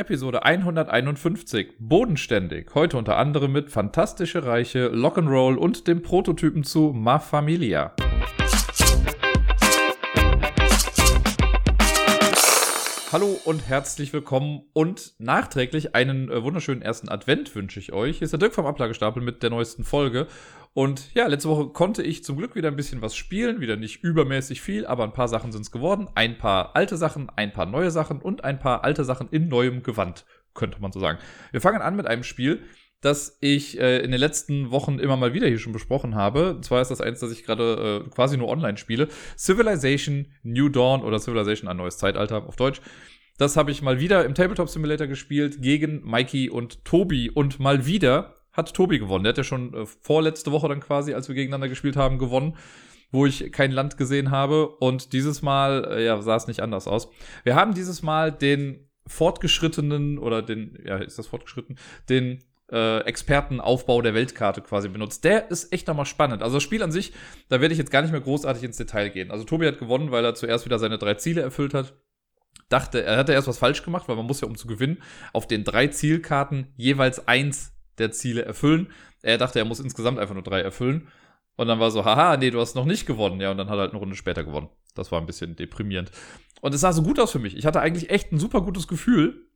Episode 151, bodenständig. Heute unter anderem mit Fantastische Reiche, Lock'n'Roll und dem Prototypen zu Ma Familia. Hallo und herzlich willkommen und nachträglich einen äh, wunderschönen ersten Advent wünsche ich euch. Hier ist der Dirk vom Ablagestapel mit der neuesten Folge. Und ja, letzte Woche konnte ich zum Glück wieder ein bisschen was spielen. Wieder nicht übermäßig viel, aber ein paar Sachen sind es geworden. Ein paar alte Sachen, ein paar neue Sachen und ein paar alte Sachen in neuem Gewand, könnte man so sagen. Wir fangen an mit einem Spiel, das ich äh, in den letzten Wochen immer mal wieder hier schon besprochen habe. Und zwar ist das eins, das ich gerade äh, quasi nur online spiele. Civilization New Dawn oder Civilization ein neues Zeitalter auf Deutsch. Das habe ich mal wieder im Tabletop Simulator gespielt gegen Mikey und Tobi. Und mal wieder hat Tobi gewonnen. Der hat ja schon äh, vorletzte Woche dann quasi, als wir gegeneinander gespielt haben, gewonnen, wo ich kein Land gesehen habe. Und dieses Mal, äh, ja, sah es nicht anders aus. Wir haben dieses Mal den fortgeschrittenen oder den, ja, ist das fortgeschritten, den äh, Expertenaufbau der Weltkarte quasi benutzt. Der ist echt nochmal spannend. Also das Spiel an sich, da werde ich jetzt gar nicht mehr großartig ins Detail gehen. Also Tobi hat gewonnen, weil er zuerst wieder seine drei Ziele erfüllt hat. Dachte, er hatte erst was falsch gemacht, weil man muss ja, um zu gewinnen, auf den drei Zielkarten jeweils eins der Ziele erfüllen. Er dachte, er muss insgesamt einfach nur drei erfüllen. Und dann war so, haha, nee, du hast noch nicht gewonnen. Ja, und dann hat er halt eine Runde später gewonnen. Das war ein bisschen deprimierend. Und es sah so gut aus für mich. Ich hatte eigentlich echt ein super gutes Gefühl.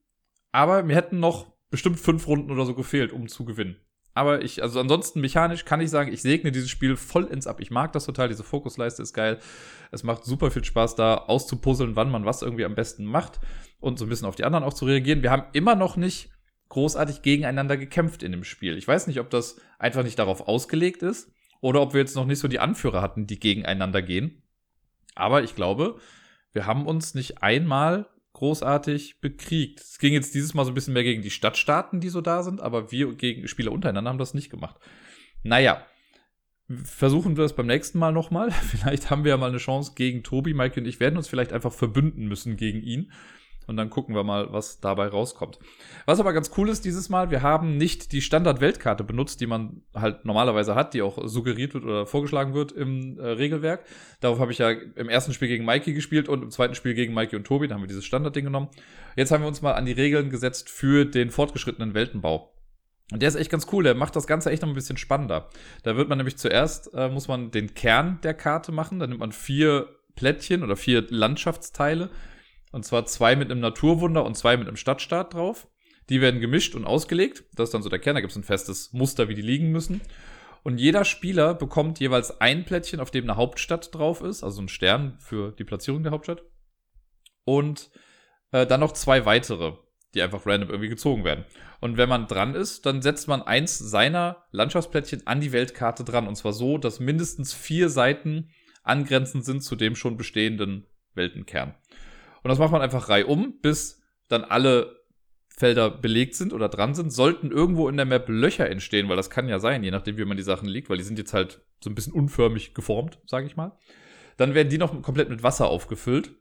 Aber mir hätten noch bestimmt fünf Runden oder so gefehlt, um zu gewinnen. Aber ich, also ansonsten mechanisch kann ich sagen, ich segne dieses Spiel voll ins Ab. Ich mag das total, diese Fokusleiste ist geil. Es macht super viel Spaß, da auszupuzzeln, wann man was irgendwie am besten macht und so ein bisschen auf die anderen auch zu reagieren. Wir haben immer noch nicht großartig gegeneinander gekämpft in dem Spiel. Ich weiß nicht, ob das einfach nicht darauf ausgelegt ist oder ob wir jetzt noch nicht so die Anführer hatten, die gegeneinander gehen. Aber ich glaube, wir haben uns nicht einmal großartig bekriegt. Es ging jetzt dieses Mal so ein bisschen mehr gegen die Stadtstaaten, die so da sind, aber wir gegen Spieler untereinander haben das nicht gemacht. Naja, versuchen wir es beim nächsten Mal nochmal. Vielleicht haben wir ja mal eine Chance gegen Tobi. Mike und ich werden uns vielleicht einfach verbünden müssen gegen ihn. Und dann gucken wir mal, was dabei rauskommt. Was aber ganz cool ist dieses Mal, wir haben nicht die Standard-Weltkarte benutzt, die man halt normalerweise hat, die auch suggeriert wird oder vorgeschlagen wird im äh, Regelwerk. Darauf habe ich ja im ersten Spiel gegen Mikey gespielt und im zweiten Spiel gegen Mikey und Tobi. Da haben wir dieses Standard-Ding genommen. Jetzt haben wir uns mal an die Regeln gesetzt für den fortgeschrittenen Weltenbau. Und der ist echt ganz cool, der macht das Ganze echt noch ein bisschen spannender. Da wird man nämlich zuerst, äh, muss man den Kern der Karte machen, da nimmt man vier Plättchen oder vier Landschaftsteile und zwar zwei mit einem Naturwunder und zwei mit einem Stadtstaat drauf. Die werden gemischt und ausgelegt. Das ist dann so der Kern. Da gibt es ein festes Muster, wie die liegen müssen. Und jeder Spieler bekommt jeweils ein Plättchen, auf dem eine Hauptstadt drauf ist, also ein Stern für die Platzierung der Hauptstadt. Und äh, dann noch zwei weitere, die einfach random irgendwie gezogen werden. Und wenn man dran ist, dann setzt man eins seiner Landschaftsplättchen an die Weltkarte dran. Und zwar so, dass mindestens vier Seiten angrenzend sind zu dem schon bestehenden Weltenkern. Und das macht man einfach reihum, bis dann alle Felder belegt sind oder dran sind. Sollten irgendwo in der Map Löcher entstehen, weil das kann ja sein, je nachdem, wie man die Sachen liegt, weil die sind jetzt halt so ein bisschen unförmig geformt, sage ich mal. Dann werden die noch komplett mit Wasser aufgefüllt.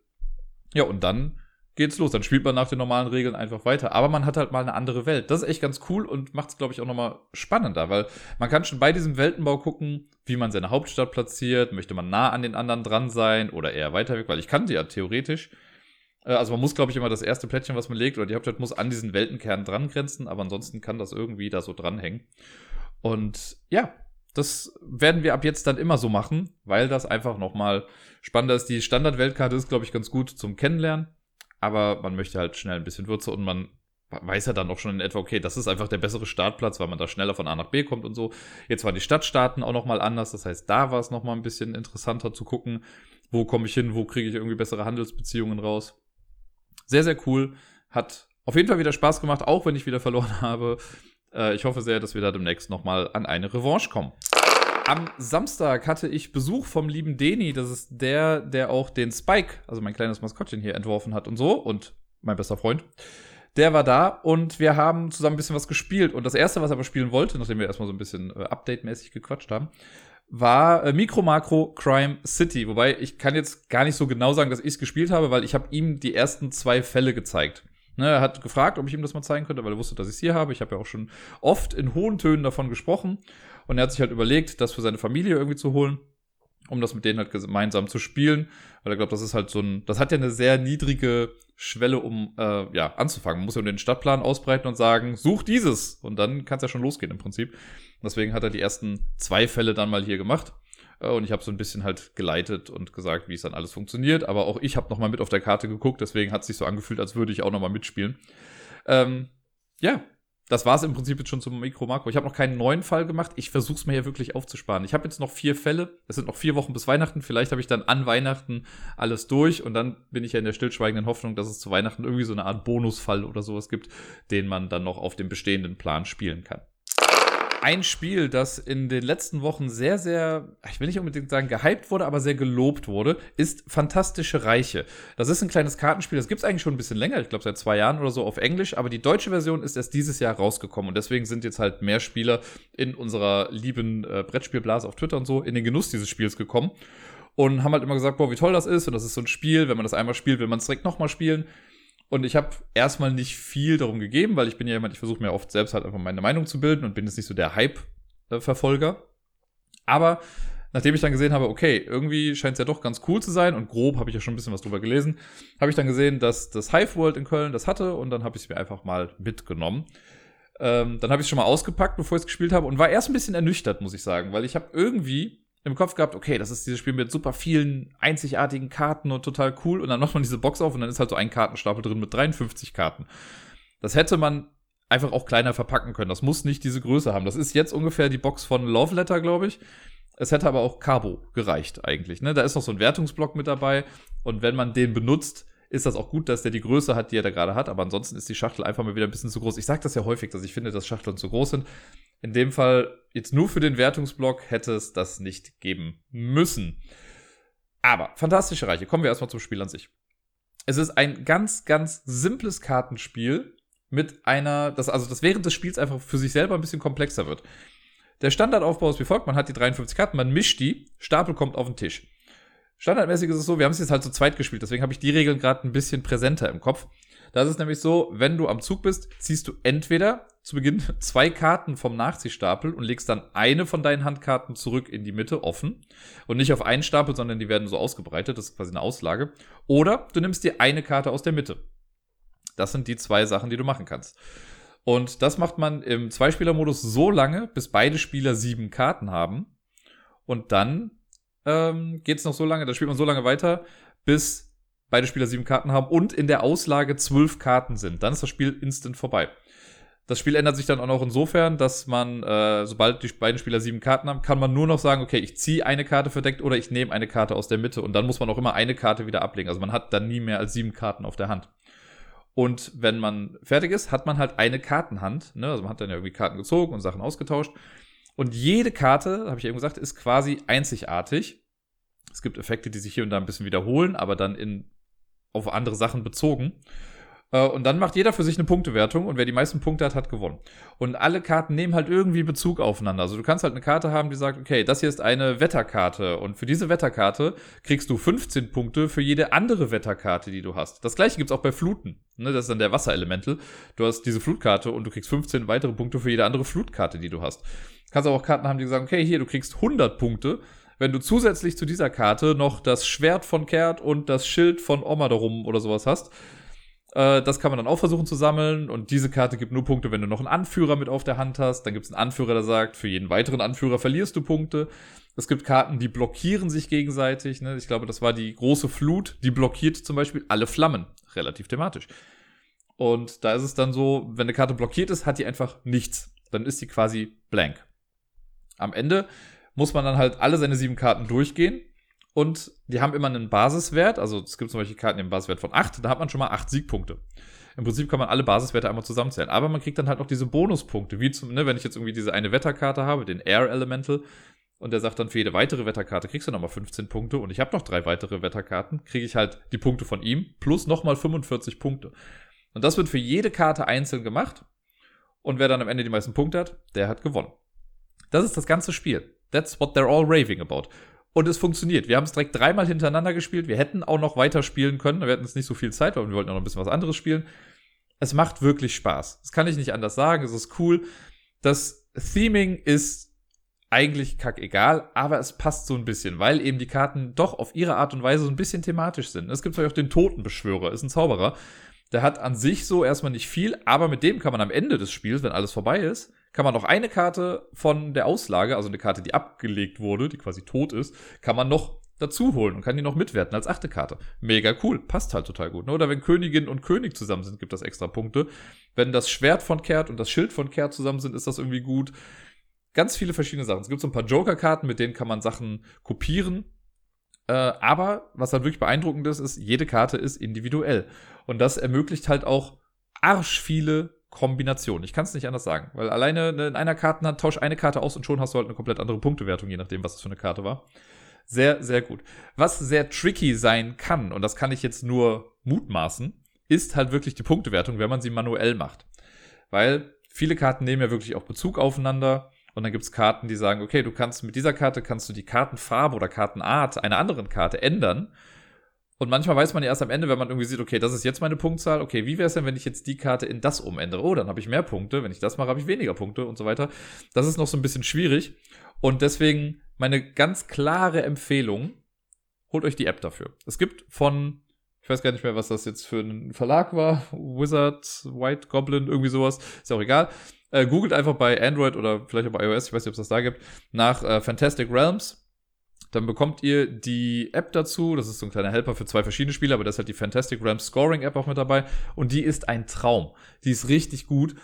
Ja, und dann geht's los. Dann spielt man nach den normalen Regeln einfach weiter. Aber man hat halt mal eine andere Welt. Das ist echt ganz cool und macht es, glaube ich, auch nochmal spannender, weil man kann schon bei diesem Weltenbau gucken, wie man seine Hauptstadt platziert. Möchte man nah an den anderen dran sein oder eher weiter weg, weil ich kann die ja theoretisch. Äh, also man muss, glaube ich, immer das erste Plättchen, was man legt, oder die Hauptstadt muss an diesen Weltenkern dran grenzen, aber ansonsten kann das irgendwie da so dranhängen. Und ja, das werden wir ab jetzt dann immer so machen, weil das einfach nochmal spannender ist. Die Standard-Weltkarte ist, glaube ich, ganz gut zum Kennenlernen, aber man möchte halt schnell ein bisschen Würze und man weiß ja dann auch schon in etwa, okay, das ist einfach der bessere Startplatz, weil man da schneller von A nach B kommt und so. Jetzt waren die Stadtstaaten auch nochmal anders, das heißt, da war es nochmal ein bisschen interessanter zu gucken, wo komme ich hin, wo kriege ich irgendwie bessere Handelsbeziehungen raus. Sehr, sehr cool. Hat auf jeden Fall wieder Spaß gemacht, auch wenn ich wieder verloren habe. Äh, ich hoffe sehr, dass wir da demnächst nochmal an eine Revanche kommen. Am Samstag hatte ich Besuch vom lieben Deni. Das ist der, der auch den Spike, also mein kleines Maskottchen hier entworfen hat und so. Und mein bester Freund. Der war da und wir haben zusammen ein bisschen was gespielt. Und das erste, was er aber spielen wollte, nachdem wir erstmal so ein bisschen äh, update-mäßig gequatscht haben, war äh, Micro Macro Crime City. Wobei ich kann jetzt gar nicht so genau sagen, dass ich es gespielt habe, weil ich habe ihm die ersten zwei Fälle gezeigt. Ne, er hat gefragt, ob ich ihm das mal zeigen könnte, weil er wusste, dass ich es hier habe. Ich habe ja auch schon oft in hohen Tönen davon gesprochen. Und er hat sich halt überlegt, das für seine Familie irgendwie zu holen. um das mit denen halt gemeinsam zu spielen. Weil ich glaube, das ist halt so ein, das hat ja eine sehr niedrige Schwelle, um äh, ja, anzufangen. Man muss ja den Stadtplan ausbreiten und sagen, such dieses. Und dann kann es ja schon losgehen im Prinzip. Deswegen hat er die ersten zwei Fälle dann mal hier gemacht. Äh, und ich habe so ein bisschen halt geleitet und gesagt, wie es dann alles funktioniert. Aber auch ich habe nochmal mit auf der Karte geguckt, deswegen hat es sich so angefühlt, als würde ich auch nochmal mitspielen. Ähm, ja, das war es im Prinzip jetzt schon zum Mikro-Makro. Ich habe noch keinen neuen Fall gemacht. Ich versuche es mir hier wirklich aufzusparen. Ich habe jetzt noch vier Fälle. Es sind noch vier Wochen bis Weihnachten. Vielleicht habe ich dann an Weihnachten alles durch und dann bin ich ja in der stillschweigenden Hoffnung, dass es zu Weihnachten irgendwie so eine Art Bonusfall oder sowas gibt, den man dann noch auf dem bestehenden Plan spielen kann ein Spiel, das in den letzten Wochen sehr, sehr, ich will nicht unbedingt sagen gehypt wurde, aber sehr gelobt wurde, ist Fantastische Reiche. Das ist ein kleines Kartenspiel, das gibt es eigentlich schon ein bisschen länger, ich glaube seit zwei Jahren oder so auf Englisch, aber die deutsche Version ist erst dieses Jahr rausgekommen und deswegen sind jetzt halt mehr Spieler in unserer lieben äh, Brettspielblase auf Twitter und so in den Genuss dieses Spiels gekommen und haben halt immer gesagt, boah, wie toll das ist und das ist so ein Spiel, wenn man das einmal spielt, will man es direkt nochmal spielen. Und ich habe erstmal nicht viel darum gegeben, weil ich bin ja jemand, ich versuche mir oft selbst halt einfach meine Meinung zu bilden und bin jetzt nicht so der Hype-Verfolger. Aber nachdem ich dann gesehen habe, okay, irgendwie scheint es ja doch ganz cool zu sein und grob habe ich ja schon ein bisschen was drüber gelesen, habe ich dann gesehen, dass das Hive World in Köln das hatte und dann habe ich es mir einfach mal mitgenommen. Ähm, dann habe ich es schon mal ausgepackt, bevor ich es gespielt habe und war erst ein bisschen ernüchtert, muss ich sagen, weil ich habe irgendwie im Kopf gehabt, okay, das ist dieses Spiel mit super vielen einzigartigen Karten und total cool. Und dann macht man diese Box auf und dann ist halt so ein Kartenstapel drin mit 53 Karten. Das hätte man einfach auch kleiner verpacken können. Das muss nicht diese Größe haben. Das ist jetzt ungefähr die Box von Love Letter, glaube ich. Es hätte aber auch Carbo gereicht eigentlich. Ne? Da ist noch so ein Wertungsblock mit dabei. Und wenn man den benutzt, ist das auch gut, dass der die Größe hat, die er da gerade hat. Aber ansonsten ist die Schachtel einfach mal wieder ein bisschen zu groß. Ich sage das ja häufig, dass ich finde, dass Schachteln zu groß sind. In dem Fall, jetzt nur für den Wertungsblock, hätte es das nicht geben müssen. Aber, fantastische Reiche. Kommen wir erstmal zum Spiel an sich. Es ist ein ganz, ganz simples Kartenspiel mit einer, das, also das während des Spiels einfach für sich selber ein bisschen komplexer wird. Der Standardaufbau ist wie folgt: Man hat die 53 Karten, man mischt die, Stapel kommt auf den Tisch. Standardmäßig ist es so, wir haben es jetzt halt zu zweit gespielt, deswegen habe ich die Regeln gerade ein bisschen präsenter im Kopf. Da ist nämlich so, wenn du am Zug bist, ziehst du entweder zu Beginn zwei Karten vom Nachziehstapel und legst dann eine von deinen Handkarten zurück in die Mitte offen und nicht auf einen Stapel, sondern die werden so ausgebreitet, das ist quasi eine Auslage. Oder du nimmst dir eine Karte aus der Mitte. Das sind die zwei Sachen, die du machen kannst. Und das macht man im Zweispielermodus so lange, bis beide Spieler sieben Karten haben. Und dann ähm, geht es noch so lange, da spielt man so lange weiter, bis beide Spieler sieben Karten haben und in der Auslage zwölf Karten sind. Dann ist das Spiel instant vorbei. Das Spiel ändert sich dann auch noch insofern, dass man, äh, sobald die beiden Spieler sieben Karten haben, kann man nur noch sagen, okay, ich ziehe eine Karte verdeckt oder ich nehme eine Karte aus der Mitte und dann muss man auch immer eine Karte wieder ablegen. Also man hat dann nie mehr als sieben Karten auf der Hand. Und wenn man fertig ist, hat man halt eine Kartenhand. Ne? Also man hat dann ja irgendwie Karten gezogen und Sachen ausgetauscht. Und jede Karte, habe ich eben gesagt, ist quasi einzigartig. Es gibt Effekte, die sich hier und da ein bisschen wiederholen, aber dann in, auf andere Sachen bezogen. Äh, und dann macht jeder für sich eine Punktewertung und wer die meisten Punkte hat, hat gewonnen. Und alle Karten nehmen halt irgendwie Bezug aufeinander. Also du kannst halt eine Karte haben, die sagt, okay, das hier ist eine Wetterkarte und für diese Wetterkarte kriegst du 15 Punkte für jede andere Wetterkarte, die du hast. Das gleiche gibt's auch bei Fluten. Ne, das ist dann der Wasserelemental. Du hast diese Flutkarte und du kriegst 15 weitere Punkte für jede andere Flutkarte, die du hast. Kannst aber auch Karten haben, die sagen, okay, hier, du kriegst 100 Punkte wenn du zusätzlich zu dieser Karte noch das Schwert von Kert und das Schild von Oma darum oder sowas hast, äh, das kann man dann auch versuchen zu sammeln. Und diese Karte gibt nur Punkte, wenn du noch einen Anführer mit auf der Hand hast. Dann gibt es einen Anführer, der sagt, für jeden weiteren Anführer verlierst du Punkte. Es gibt Karten, die blockieren sich gegenseitig. Ne? Ich glaube, das war die große Flut. Die blockiert zum Beispiel alle Flammen. Relativ thematisch. Und da ist es dann so, wenn eine Karte blockiert ist, hat die einfach nichts. Dann ist sie quasi blank. Am Ende muss man dann halt alle seine sieben Karten durchgehen und die haben immer einen Basiswert. Also es gibt zum Beispiel Karten, die haben einen Basiswert von 8, da hat man schon mal 8 Siegpunkte. Im Prinzip kann man alle Basiswerte einmal zusammenzählen. Aber man kriegt dann halt auch diese Bonuspunkte, wie zum, ne, wenn ich jetzt irgendwie diese eine Wetterkarte habe, den Air Elemental, und der sagt dann, für jede weitere Wetterkarte kriegst du nochmal 15 Punkte und ich habe noch drei weitere Wetterkarten, kriege ich halt die Punkte von ihm plus nochmal 45 Punkte. Und das wird für jede Karte einzeln gemacht. Und wer dann am Ende die meisten Punkte hat, der hat gewonnen. Das ist das ganze Spiel. That's what they're all raving about. Und es funktioniert. Wir haben es direkt dreimal hintereinander gespielt. Wir hätten auch noch weiter spielen können. Wir hatten jetzt nicht so viel Zeit, weil wir wollten auch noch ein bisschen was anderes spielen. Es macht wirklich Spaß. Das kann ich nicht anders sagen. Es ist cool. Das Theming ist eigentlich kackegal, aber es passt so ein bisschen, weil eben die Karten doch auf ihre Art und Weise so ein bisschen thematisch sind. Es gibt vielleicht auch den Totenbeschwörer, ist ein Zauberer. Der hat an sich so erstmal nicht viel, aber mit dem kann man am Ende des Spiels, wenn alles vorbei ist, kann man noch eine Karte von der Auslage, also eine Karte, die abgelegt wurde, die quasi tot ist, kann man noch dazu holen und kann die noch mitwerten als achte Karte. Mega cool, passt halt total gut. Ne? Oder wenn Königin und König zusammen sind, gibt das extra Punkte. Wenn das Schwert von Kehrt und das Schild von Kehrt zusammen sind, ist das irgendwie gut ganz viele verschiedene Sachen. Es gibt so ein paar Joker-Karten, mit denen kann man Sachen kopieren. Äh, aber was halt wirklich beeindruckend ist, ist, jede Karte ist individuell. Und das ermöglicht halt auch arsch viele Kombinationen. Ich kann es nicht anders sagen. Weil alleine in einer Kartenhand tausch eine Karte aus und schon hast du halt eine komplett andere Punktewertung, je nachdem, was das für eine Karte war. Sehr, sehr gut. Was sehr tricky sein kann, und das kann ich jetzt nur mutmaßen, ist halt wirklich die Punktewertung, wenn man sie manuell macht. Weil viele Karten nehmen ja wirklich auch Bezug aufeinander. Und dann gibt's Karten, die sagen, okay, du kannst mit dieser Karte kannst du die Kartenfarbe oder Kartenart einer anderen Karte ändern. Und manchmal weiß man ja erst am Ende, wenn man irgendwie sieht, okay, das ist jetzt meine Punktzahl, okay, wie wäre es denn, wenn ich jetzt die Karte in das umändere? Oh, dann habe ich mehr Punkte, wenn ich das mache, habe ich weniger Punkte und so weiter. Das ist noch so ein bisschen schwierig. Und deswegen meine ganz klare Empfehlung, holt euch die App dafür. Es gibt von, ich weiß gar nicht mehr, was das jetzt für ein Verlag war, Wizard, White Goblin, irgendwie sowas, ist auch egal. Äh, googelt einfach bei Android oder vielleicht auch bei iOS, ich weiß nicht, ob es das da gibt, nach äh, Fantastic Realms. Dann bekommt ihr die App dazu. Das ist so ein kleiner Helper für zwei verschiedene Spiele, aber das ist halt die Fantastic Realms Scoring App auch mit dabei. Und die ist ein Traum. Die ist richtig gut.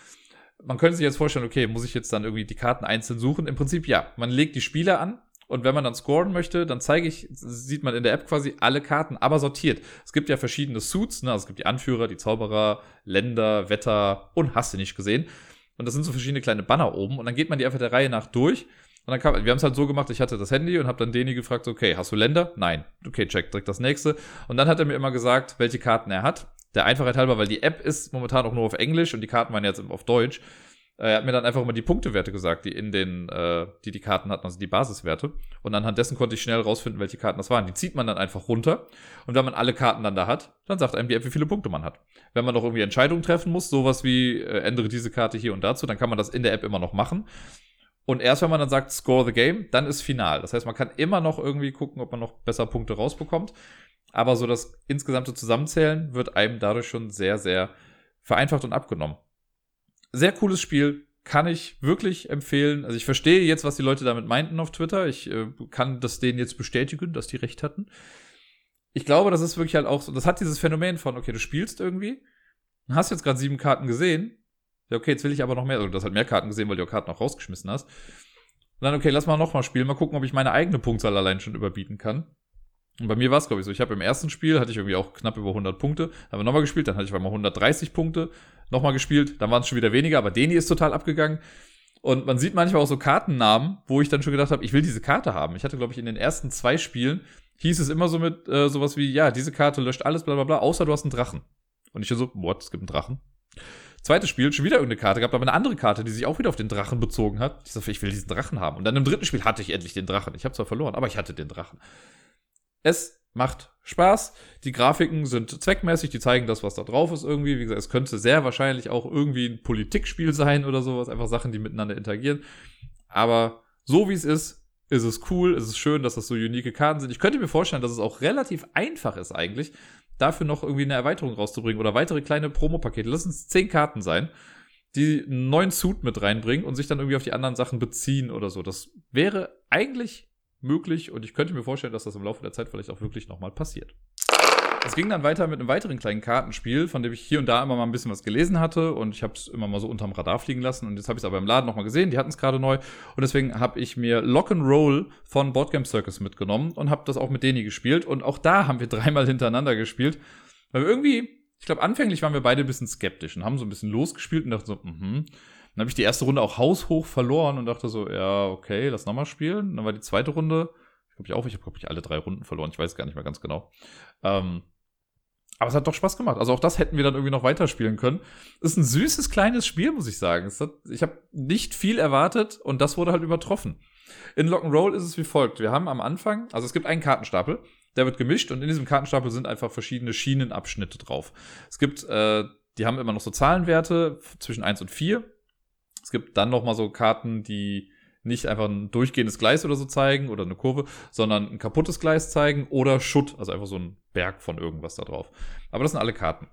Man könnte sich jetzt vorstellen, okay, muss ich jetzt dann irgendwie die Karten einzeln suchen? Im Prinzip ja. Man legt die Spiele an und wenn man dann scoren möchte, dann zeige ich, sieht man in der App quasi alle Karten, aber sortiert. Es gibt ja verschiedene Suits, ne? Also es gibt die Anführer, die Zauberer, Länder, Wetter und hast du nicht gesehen. Und das sind so verschiedene kleine Banner oben. Und dann geht man die einfach der Reihe nach durch. Und dann kam, wir haben es halt so gemacht, ich hatte das Handy und habe dann Deni gefragt, okay, hast du Länder? Nein. Okay, check, direkt das nächste. Und dann hat er mir immer gesagt, welche Karten er hat. Der Einfachheit halber, weil die App ist momentan auch nur auf Englisch und die Karten waren jetzt auf Deutsch. Er hat mir dann einfach immer die Punktewerte gesagt, die in den, äh, die die Karten hatten, also die Basiswerte. Und anhand dessen konnte ich schnell rausfinden, welche Karten das waren. Die zieht man dann einfach runter. Und wenn man alle Karten dann da hat, dann sagt einem die App, wie viele Punkte man hat. Wenn man noch irgendwie Entscheidungen treffen muss, sowas wie äh, ändere diese Karte hier und dazu, dann kann man das in der App immer noch machen. Und erst wenn man dann sagt, score the game, dann ist final. Das heißt, man kann immer noch irgendwie gucken, ob man noch besser Punkte rausbekommt. Aber so das insgesamte Zusammenzählen wird einem dadurch schon sehr, sehr vereinfacht und abgenommen sehr cooles Spiel. Kann ich wirklich empfehlen. Also ich verstehe jetzt, was die Leute damit meinten auf Twitter. Ich äh, kann das denen jetzt bestätigen, dass die recht hatten. Ich glaube, das ist wirklich halt auch so. Das hat dieses Phänomen von, okay, du spielst irgendwie, hast jetzt gerade sieben Karten gesehen. Ja, okay, jetzt will ich aber noch mehr. Also du hast halt mehr Karten gesehen, weil du Karten auch rausgeschmissen hast. Und dann, okay, lass mal nochmal spielen, mal gucken, ob ich meine eigene Punktzahl allein schon überbieten kann. Und bei mir war es, glaube ich, so. Ich habe im ersten Spiel, hatte ich irgendwie auch knapp über 100 Punkte. Haben wir nochmal gespielt, dann hatte ich mal 130 Punkte nochmal gespielt, dann waren es schon wieder weniger, aber Deni ist total abgegangen. Und man sieht manchmal auch so Kartennamen, wo ich dann schon gedacht habe, ich will diese Karte haben. Ich hatte, glaube ich, in den ersten zwei Spielen hieß es immer so mit äh, sowas wie, ja, diese Karte löscht alles, bla bla bla, außer du hast einen Drachen. Und ich so, what, es gibt einen Drachen? Zweites Spiel, schon wieder irgendeine Karte gehabt, aber eine andere Karte, die sich auch wieder auf den Drachen bezogen hat. Ich so, ich will diesen Drachen haben. Und dann im dritten Spiel hatte ich endlich den Drachen. Ich habe zwar verloren, aber ich hatte den Drachen. Es macht Spaß. Die Grafiken sind zweckmäßig, die zeigen das, was da drauf ist irgendwie. Wie gesagt, es könnte sehr wahrscheinlich auch irgendwie ein Politikspiel sein oder sowas. Einfach Sachen, die miteinander interagieren. Aber so wie es ist, ist es cool, ist es schön, dass das so unique Karten sind. Ich könnte mir vorstellen, dass es auch relativ einfach ist eigentlich, dafür noch irgendwie eine Erweiterung rauszubringen oder weitere kleine Promopakete. Lass uns zehn Karten sein, die einen neuen Suit mit reinbringen und sich dann irgendwie auf die anderen Sachen beziehen oder so. Das wäre eigentlich möglich und ich könnte mir vorstellen, dass das im Laufe der Zeit vielleicht auch wirklich nochmal passiert. Es ging dann weiter mit einem weiteren kleinen Kartenspiel, von dem ich hier und da immer mal ein bisschen was gelesen hatte und ich habe es immer mal so unterm Radar fliegen lassen und jetzt habe ich es aber im Laden nochmal gesehen, die hatten es gerade neu und deswegen habe ich mir Lock and Roll von Boardgame Circus mitgenommen und habe das auch mit Deni gespielt und auch da haben wir dreimal hintereinander gespielt, weil wir irgendwie, ich glaube anfänglich waren wir beide ein bisschen skeptisch und haben so ein bisschen losgespielt und dachten so, mhm. Dann habe ich die erste Runde auch haushoch verloren und dachte so, ja, okay, lass nochmal spielen. dann war die zweite Runde, ich glaube ich auch, ich habe, glaube ich, alle drei Runden verloren. Ich weiß gar nicht mehr ganz genau. Ähm, aber es hat doch Spaß gemacht. Also auch das hätten wir dann irgendwie noch weiterspielen können. Ist ein süßes kleines Spiel, muss ich sagen. Hat, ich habe nicht viel erwartet und das wurde halt übertroffen. In Rock'n'Roll ist es wie folgt. Wir haben am Anfang, also es gibt einen Kartenstapel, der wird gemischt und in diesem Kartenstapel sind einfach verschiedene Schienenabschnitte drauf. Es gibt, äh, die haben immer noch so Zahlenwerte zwischen 1 und 4 es gibt dann noch mal so Karten, die nicht einfach ein durchgehendes Gleis oder so zeigen oder eine Kurve, sondern ein kaputtes Gleis zeigen oder Schutt, also einfach so ein Berg von irgendwas da drauf. Aber das sind alle Karten.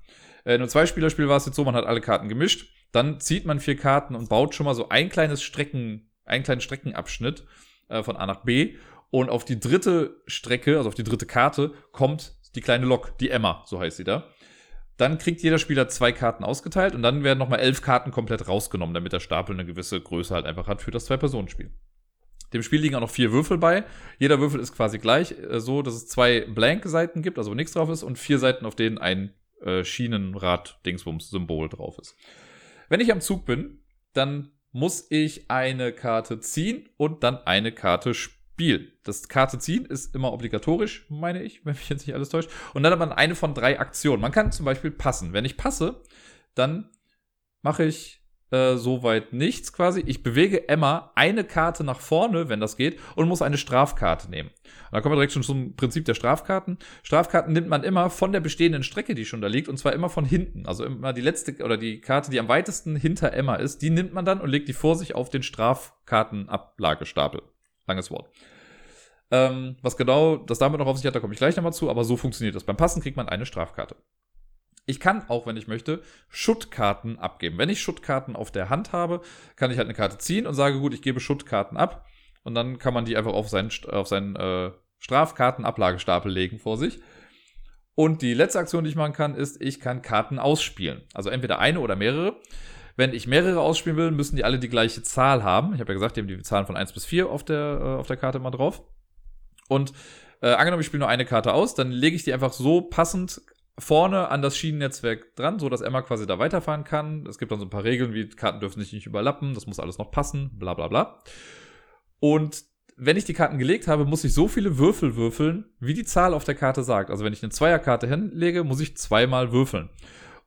Äh, in einem Zweispielerspiel war es jetzt so, man hat alle Karten gemischt, dann zieht man vier Karten und baut schon mal so ein kleines Strecken, einen kleinen Streckenabschnitt äh, von A nach B und auf die dritte Strecke, also auf die dritte Karte, kommt die kleine Lok, die Emma, so heißt sie da. Dann kriegt jeder Spieler zwei Karten ausgeteilt und dann werden nochmal elf Karten komplett rausgenommen, damit der Stapel eine gewisse Größe halt einfach hat für das Zwei-Personen-Spiel. Dem Spiel liegen auch noch vier Würfel bei. Jeder Würfel ist quasi gleich, äh, so dass es zwei Blank-Seiten gibt, also wo nichts drauf ist, und vier Seiten, auf denen ein äh, Schienenrad-Dingsbums-Symbol drauf ist. Wenn ich am Zug bin, dann muss ich eine Karte ziehen und dann eine Karte spielen Spiel. Das Karte ziehen ist immer obligatorisch, meine ich, wenn mich jetzt nicht alles täuscht. Und dann hat man eine von drei Aktionen. Man kann zum Beispiel passen. Wenn ich passe, dann mache ich äh, soweit nichts quasi. Ich bewege Emma eine Karte nach vorne, wenn das geht, und muss eine Strafkarte nehmen. Und da kommen wir direkt schon zum Prinzip der Strafkarten. Strafkarten nimmt man immer von der bestehenden Strecke, die schon da liegt, und zwar immer von hinten. Also immer die letzte oder die Karte, die am weitesten hinter Emma ist, die nimmt man dann und legt die vor sich auf den Strafkartenablagestapel. Langes Wort. Ähm, was genau das damit noch auf sich hat, da komme ich gleich nochmal zu, aber so funktioniert das. Beim Passen kriegt man eine Strafkarte. Ich kann auch, wenn ich möchte, Schuttkarten abgeben. Wenn ich Schuttkarten auf der Hand habe, kann ich halt eine Karte ziehen und sage, gut, ich gebe Schuttkarten ab. Und dann kann man die einfach auf seinen, auf seinen äh, Strafkartenablagestapel legen vor sich. Und die letzte Aktion, die ich machen kann, ist, ich kann Karten ausspielen. Also entweder eine oder mehrere. Wenn ich mehrere ausspielen will, müssen die alle die gleiche Zahl haben. Ich habe ja gesagt, die haben die Zahlen von 1 bis 4 auf der, äh, auf der Karte mal drauf. Und äh, angenommen, ich spiele nur eine Karte aus, dann lege ich die einfach so passend vorne an das Schienennetzwerk dran, so dass Emma quasi da weiterfahren kann. Es gibt dann so ein paar Regeln, wie Karten dürfen sich nicht überlappen, das muss alles noch passen, bla bla bla. Und wenn ich die Karten gelegt habe, muss ich so viele Würfel würfeln, wie die Zahl auf der Karte sagt. Also wenn ich eine Zweierkarte hinlege, muss ich zweimal würfeln.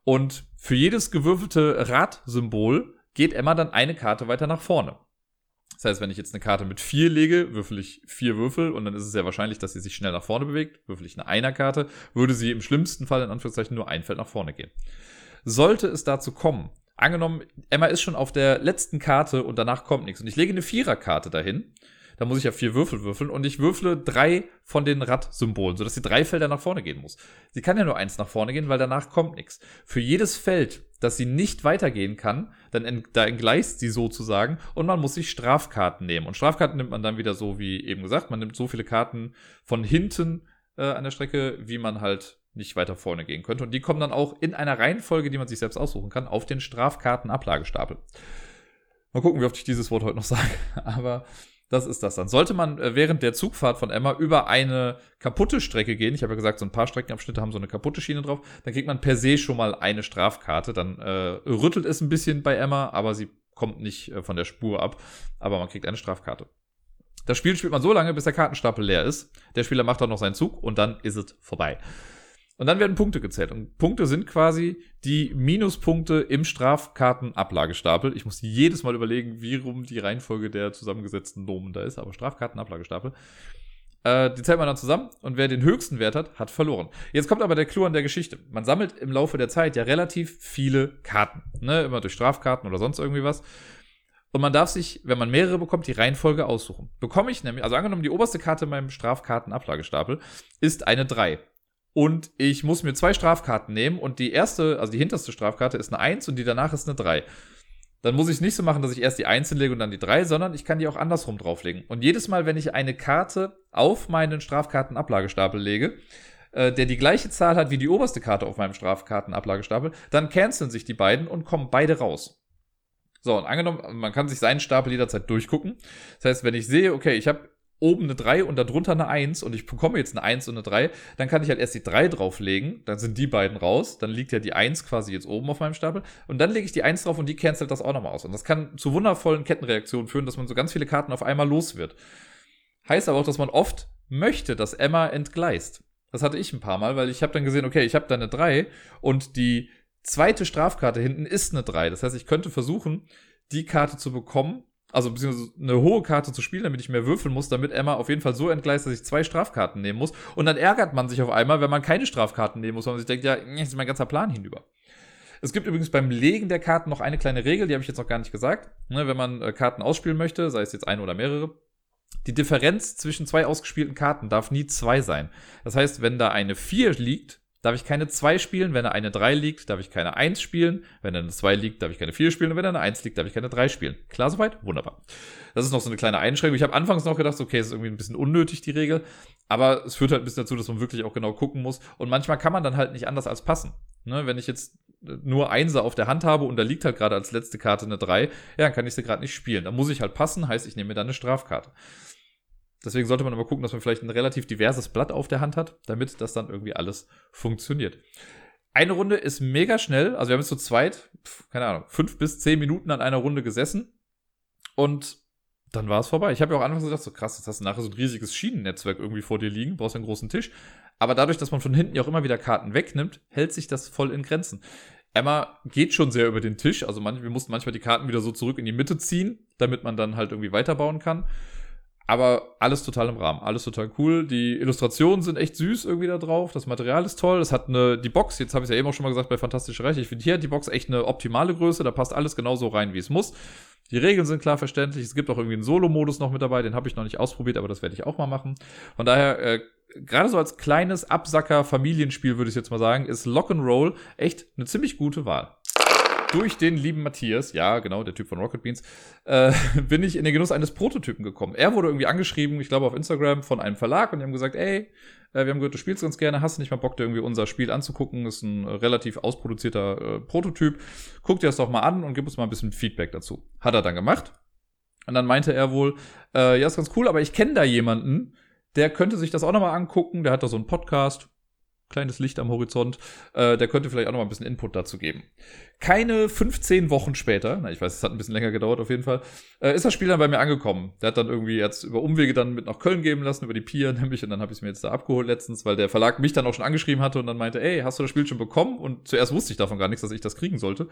Und für jedes gewürfelte Radsymbol geht Emma dann eine Karte weiter nach vorne. Das heißt, wenn ich jetzt eine Karte mit vier lege, würfel ich vier Würfel und dann ist es sehr wahrscheinlich, dass sie sich schnell nach vorne bewegt. Würfel ich eine Einer-Karte, würde sie im schlimmsten Fall in Anführungszeichen nur ein Feld nach vorne gehen. Sollte es dazu kommen, angenommen, Emma ist schon auf der letzten Karte und danach kommt nichts und ich lege eine Viererkarte dahin, da muss ich ja vier Würfel würfeln und ich würfle drei von den Rad-Symbolen, sodass sie drei Felder nach vorne gehen muss. Sie kann ja nur eins nach vorne gehen, weil danach kommt nichts. Für jedes Feld, das sie nicht weitergehen kann, dann ent da entgleist sie sozusagen und man muss sich Strafkarten nehmen. Und Strafkarten nimmt man dann wieder so wie eben gesagt, man nimmt so viele Karten von hinten äh, an der Strecke, wie man halt nicht weiter vorne gehen könnte. Und die kommen dann auch in einer Reihenfolge, die man sich selbst aussuchen kann, auf den Strafkartenablagestapel. Mal gucken, wie oft ich dieses Wort heute noch sage. Aber das ist das dann. Sollte man äh, während der Zugfahrt von Emma über eine kaputte Strecke gehen, ich habe ja gesagt, so ein paar Streckenabschnitte haben so eine kaputte Schiene drauf, dann kriegt man per se schon mal eine Strafkarte. Dann äh, rüttelt es ein bisschen bei Emma, aber sie kommt nicht äh, von der Spur ab. Aber man kriegt eine Strafkarte. Das Spiel spielt man so lange, bis der Kartenstapel leer ist. Der Spieler macht dann noch seinen Zug und dann ist es vorbei. Und dann werden Punkte gezählt. Und Punkte sind quasi die Minuspunkte im Strafkartenablagestapel. Ich muss jedes Mal überlegen, wie rum die Reihenfolge der zusammengesetzten Nomen da ist, aber Strafkartenablagestapel. Äh, die zählt man dann zusammen und wer den höchsten Wert hat, hat verloren. Jetzt kommt aber der Clou an der Geschichte. Man sammelt im Laufe der Zeit ja relativ viele Karten. Ne? Immer durch Strafkarten oder sonst irgendwie was. Und man darf sich, wenn man mehrere bekommt, die Reihenfolge aussuchen. Bekomme ich nämlich, also angenommen, die oberste Karte in meinem Strafkartenablagestapel ist eine 3 und ich muss mir zwei Strafkarten nehmen und die erste, also die hinterste Strafkarte ist eine 1 und die danach ist eine 3. Dann muss ich nicht so machen, dass ich erst die 1 hinlege und dann die 3, sondern ich kann die auch andersrum drauflegen. Und jedes Mal, wenn ich eine Karte auf meinen Strafkartenablagestapel lege, äh, der die gleiche Zahl hat wie die oberste Karte auf meinem Strafkartenablagestapel, dann canceln sich die beiden und kommen beide raus. So, und angenommen, man kann sich seinen Stapel jederzeit durchgucken. Das heißt, wenn ich sehe, okay, ich habe oben eine 3 und darunter eine 1 und ich bekomme jetzt eine 1 und eine 3, dann kann ich halt erst die 3 drauflegen, dann sind die beiden raus, dann liegt ja die 1 quasi jetzt oben auf meinem Stapel und dann lege ich die 1 drauf und die cancelt das auch nochmal aus. Und das kann zu wundervollen Kettenreaktionen führen, dass man so ganz viele Karten auf einmal los wird. Heißt aber auch, dass man oft möchte, dass Emma entgleist. Das hatte ich ein paar Mal, weil ich habe dann gesehen, okay, ich habe da eine 3 und die zweite Strafkarte hinten ist eine 3. Das heißt, ich könnte versuchen, die Karte zu bekommen, also beziehungsweise eine hohe Karte zu spielen, damit ich mehr würfeln muss, damit Emma auf jeden Fall so entgleist, dass ich zwei Strafkarten nehmen muss. Und dann ärgert man sich auf einmal, wenn man keine Strafkarten nehmen muss, weil man sich denkt, ja, jetzt ist mein ganzer Plan hinüber. Es gibt übrigens beim Legen der Karten noch eine kleine Regel, die habe ich jetzt noch gar nicht gesagt. Ne, wenn man äh, Karten ausspielen möchte, sei es jetzt eine oder mehrere, die Differenz zwischen zwei ausgespielten Karten darf nie zwei sein. Das heißt, wenn da eine 4 liegt, darf ich keine 2 spielen. Wenn da eine 3 liegt, darf ich keine 1 spielen. Wenn da eine 2 liegt, darf ich keine 4 spielen. Und wenn da eine 1 liegt, darf ich keine 3 spielen. Klar soweit? Wunderbar. Das ist noch so eine kleine Einschränkung. Ich habe anfangs noch gedacht, okay, es ist irgendwie ein bisschen unnötig, die Regel. Aber es führt halt ein bisschen dazu, dass man wirklich auch genau gucken muss. Und manchmal kann man dann halt nicht anders als passen. Ne, wenn ich jetzt nur Einser auf der Hand habe und da liegt halt gerade als letzte Karte eine 3, ja, dann kann ich sie gerade nicht spielen. Da muss ich halt passen, heißt, ich nehme mir dann eine Strafkarte. Deswegen sollte man aber gucken, dass man vielleicht ein relativ diverses Blatt auf der Hand hat, damit das dann irgendwie alles funktioniert. Eine Runde ist mega schnell. Also wir haben jetzt zu zweit, keine Ahnung, fünf bis zehn Minuten an einer Runde gesessen. Und dann war es vorbei. Ich habe ja auch anfangs gedacht, so krass, jetzt hast du nachher so ein riesiges Schienennetzwerk irgendwie vor dir liegen, brauchst einen großen Tisch. Aber dadurch, dass man von hinten ja auch immer wieder Karten wegnimmt, hält sich das voll in Grenzen. Emma geht schon sehr über den Tisch. Also wir mussten manchmal die Karten wieder so zurück in die Mitte ziehen, damit man dann halt irgendwie weiterbauen kann. Aber alles total im Rahmen, alles total cool. Die Illustrationen sind echt süß irgendwie da drauf. Das Material ist toll. Es hat eine, die Box, jetzt habe ich ja eben auch schon mal gesagt bei Fantastische Reich. Ich finde hier hat die Box echt eine optimale Größe. Da passt alles genauso rein, wie es muss. Die Regeln sind klar verständlich. Es gibt auch irgendwie einen Solo-Modus noch mit dabei. Den habe ich noch nicht ausprobiert, aber das werde ich auch mal machen. Von daher, äh, gerade so als kleines Absacker-Familienspiel, würde ich jetzt mal sagen, ist Lock'n'Roll echt eine ziemlich gute Wahl durch den lieben Matthias, ja, genau, der Typ von Rocket Beans, äh, bin ich in den Genuss eines Prototypen gekommen. Er wurde irgendwie angeschrieben, ich glaube auf Instagram, von einem Verlag und die haben gesagt, ey, äh, wir haben gehört, du spielst ganz gerne, hast du nicht mal Bock, dir irgendwie unser Spiel anzugucken? Ist ein relativ ausproduzierter äh, Prototyp. Guck dir das doch mal an und gib uns mal ein bisschen Feedback dazu. Hat er dann gemacht. Und dann meinte er wohl, äh, ja, ist ganz cool, aber ich kenne da jemanden, der könnte sich das auch nochmal angucken, der hat da so einen Podcast, kleines Licht am Horizont, äh, der könnte vielleicht auch noch mal ein bisschen Input dazu geben. Keine 15 Wochen später, na, ich weiß, es hat ein bisschen länger gedauert auf jeden Fall, äh, ist das Spiel dann bei mir angekommen. Der hat dann irgendwie jetzt über Umwege dann mit nach Köln geben lassen, über die Pier nämlich, und dann habe ich es mir jetzt da abgeholt letztens, weil der Verlag mich dann auch schon angeschrieben hatte und dann meinte, ey, hast du das Spiel schon bekommen? Und zuerst wusste ich davon gar nichts, dass ich das kriegen sollte.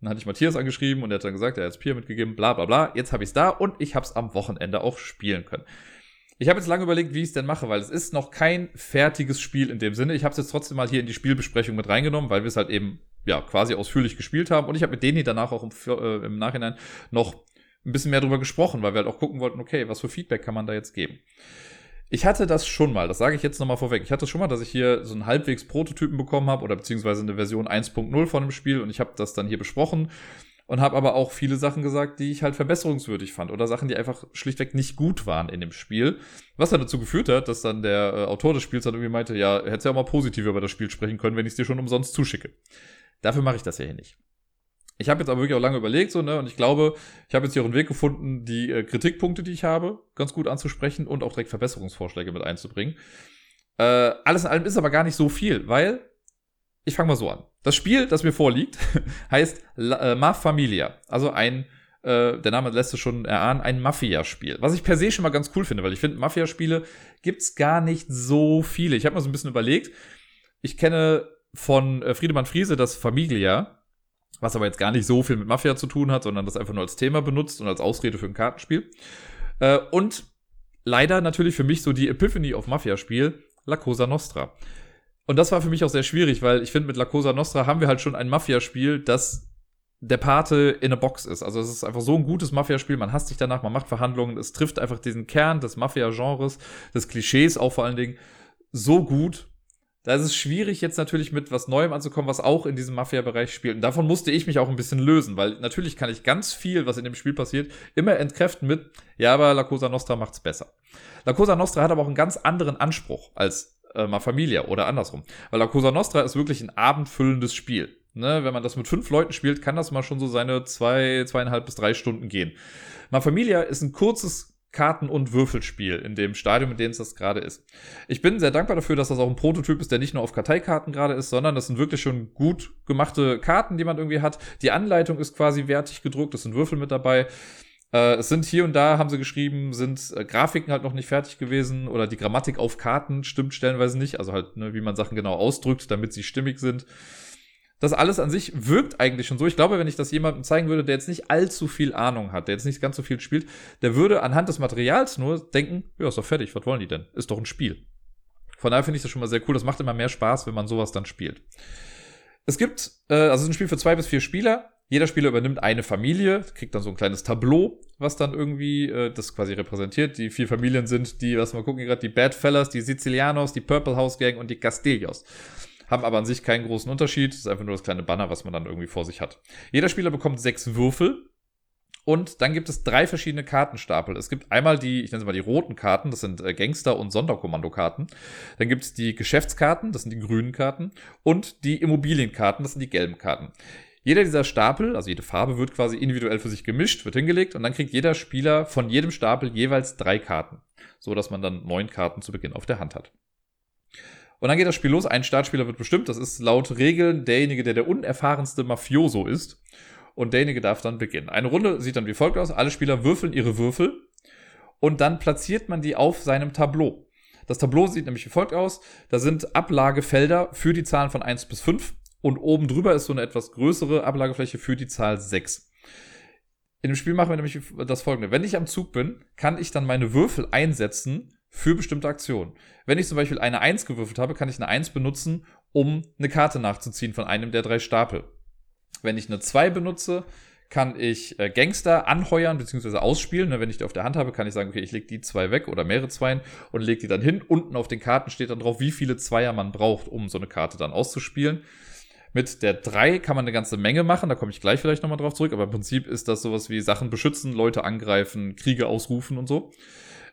Dann hatte ich Matthias angeschrieben und er hat dann gesagt, er hat jetzt Pier mitgegeben, bla bla bla. Jetzt habe ich es da und ich habe es am Wochenende auch spielen können. Ich habe jetzt lange überlegt, wie ich es denn mache, weil es ist noch kein fertiges Spiel in dem Sinne. Ich habe es jetzt trotzdem mal hier in die Spielbesprechung mit reingenommen, weil wir es halt eben ja quasi ausführlich gespielt haben. Und ich habe mit denen danach auch im, äh, im Nachhinein noch ein bisschen mehr drüber gesprochen, weil wir halt auch gucken wollten, okay, was für Feedback kann man da jetzt geben. Ich hatte das schon mal, das sage ich jetzt nochmal vorweg. Ich hatte schon mal, dass ich hier so einen halbwegs Prototypen bekommen habe oder beziehungsweise eine Version 1.0 von dem Spiel und ich habe das dann hier besprochen und habe aber auch viele Sachen gesagt, die ich halt verbesserungswürdig fand oder Sachen, die einfach schlichtweg nicht gut waren in dem Spiel. Was dann dazu geführt hat, dass dann der äh, Autor des Spiels dann irgendwie meinte, ja, hättest ja auch mal positiv über das Spiel sprechen können, wenn ich es dir schon umsonst zuschicke. Dafür mache ich das ja hier nicht. Ich habe jetzt aber wirklich auch lange überlegt, so, ne, und ich glaube, ich habe jetzt hier auch einen Weg gefunden, die äh, Kritikpunkte, die ich habe, ganz gut anzusprechen und auch direkt Verbesserungsvorschläge mit einzubringen. Äh, alles in allem ist aber gar nicht so viel, weil ich fange mal so an. Das Spiel, das mir vorliegt, heißt äh, Ma Familia. Also ein, äh, der Name lässt es schon erahnen, ein Mafia-Spiel. Was ich per se schon mal ganz cool finde, weil ich finde, Mafia-Spiele gibt's gar nicht so viele. Ich habe mal so ein bisschen überlegt. Ich kenne von äh, Friedemann Friese das Familia, was aber jetzt gar nicht so viel mit Mafia zu tun hat, sondern das einfach nur als Thema benutzt und als Ausrede für ein Kartenspiel. Äh, und leider natürlich für mich so die Epiphany of Mafia-Spiel, La Cosa Nostra. Und das war für mich auch sehr schwierig, weil ich finde, mit La Cosa Nostra haben wir halt schon ein Mafia-Spiel, das der Pate in a Box ist. Also es ist einfach so ein gutes Mafia-Spiel, man hasst sich danach, man macht Verhandlungen, es trifft einfach diesen Kern des Mafia-Genres, des Klischees auch vor allen Dingen so gut. Da ist es schwierig, jetzt natürlich mit was Neuem anzukommen, was auch in diesem Mafia-Bereich spielt. Und davon musste ich mich auch ein bisschen lösen, weil natürlich kann ich ganz viel, was in dem Spiel passiert, immer entkräften mit, ja, aber La Cosa Nostra macht's besser. La Cosa Nostra hat aber auch einen ganz anderen Anspruch als äh, mal Familia oder andersrum. Weil La Cosa Nostra ist wirklich ein abendfüllendes Spiel. Ne, wenn man das mit fünf Leuten spielt, kann das mal schon so seine zwei, zweieinhalb bis drei Stunden gehen. Ma Familia ist ein kurzes Karten- und Würfelspiel in dem Stadium, in dem es das gerade ist. Ich bin sehr dankbar dafür, dass das auch ein Prototyp ist, der nicht nur auf Karteikarten gerade ist, sondern das sind wirklich schon gut gemachte Karten, die man irgendwie hat. Die Anleitung ist quasi wertig gedruckt, es sind Würfel mit dabei. Äh, es sind hier und da, haben sie geschrieben, sind äh, Grafiken halt noch nicht fertig gewesen oder die Grammatik auf Karten stimmt stellenweise nicht. Also halt, ne, wie man Sachen genau ausdrückt, damit sie stimmig sind. Das alles an sich wirkt eigentlich schon so. Ich glaube, wenn ich das jemandem zeigen würde, der jetzt nicht allzu viel Ahnung hat, der jetzt nicht ganz so viel spielt, der würde anhand des Materials nur denken, ja, ist doch fertig, was wollen die denn? Ist doch ein Spiel. Von daher finde ich das schon mal sehr cool. Das macht immer mehr Spaß, wenn man sowas dann spielt. Es gibt, äh, also es ist ein Spiel für zwei bis vier Spieler. Jeder Spieler übernimmt eine Familie, kriegt dann so ein kleines Tableau, was dann irgendwie äh, das quasi repräsentiert. Die vier Familien sind die, was mal gucken gerade, die Badfellas, die Sizilianos, die Purple House Gang und die Castellos. Haben aber an sich keinen großen Unterschied. Das ist einfach nur das kleine Banner, was man dann irgendwie vor sich hat. Jeder Spieler bekommt sechs Würfel. Und dann gibt es drei verschiedene Kartenstapel. Es gibt einmal die, ich nenne sie mal die roten Karten, das sind äh, Gangster- und Sonderkommandokarten. Dann gibt es die Geschäftskarten, das sind die grünen Karten. Und die Immobilienkarten, das sind die gelben Karten. Jeder dieser Stapel, also jede Farbe, wird quasi individuell für sich gemischt, wird hingelegt und dann kriegt jeder Spieler von jedem Stapel jeweils drei Karten. So dass man dann neun Karten zu Beginn auf der Hand hat. Und dann geht das Spiel los. Ein Startspieler wird bestimmt. Das ist laut Regeln derjenige, der der unerfahrenste Mafioso ist. Und derjenige darf dann beginnen. Eine Runde sieht dann wie folgt aus. Alle Spieler würfeln ihre Würfel. Und dann platziert man die auf seinem Tableau. Das Tableau sieht nämlich wie folgt aus. Da sind Ablagefelder für die Zahlen von 1 bis 5 und oben drüber ist so eine etwas größere Ablagefläche für die Zahl 6. In dem Spiel machen wir nämlich das folgende. Wenn ich am Zug bin, kann ich dann meine Würfel einsetzen für bestimmte Aktionen. Wenn ich zum Beispiel eine 1 gewürfelt habe, kann ich eine 1 benutzen, um eine Karte nachzuziehen von einem der drei Stapel. Wenn ich eine 2 benutze, kann ich äh, Gangster anheuern bzw. ausspielen. Ne, wenn ich die auf der Hand habe, kann ich sagen, okay, ich lege die zwei weg oder mehrere Zweien und lege die dann hin. Unten auf den Karten steht dann drauf, wie viele Zweier man braucht, um so eine Karte dann auszuspielen. Mit der 3 kann man eine ganze Menge machen, da komme ich gleich vielleicht nochmal drauf zurück, aber im Prinzip ist das sowas wie Sachen beschützen, Leute angreifen, Kriege ausrufen und so.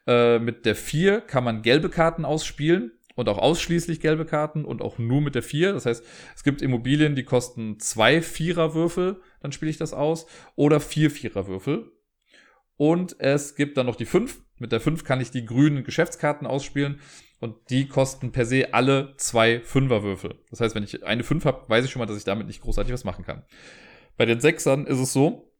Äh, mit der 4 kann man gelbe Karten ausspielen und auch ausschließlich gelbe Karten und auch nur mit der 4. Das heißt, es gibt Immobilien, die kosten zwei Viererwürfel, dann spiele ich das aus, oder vier Viererwürfel. Und es gibt dann noch die 5. Mit der 5 kann ich die grünen Geschäftskarten ausspielen. Und die kosten per se alle zwei Fünferwürfel. Das heißt, wenn ich eine Fünf habe, weiß ich schon mal, dass ich damit nicht großartig was machen kann. Bei den Sechsern ist es so,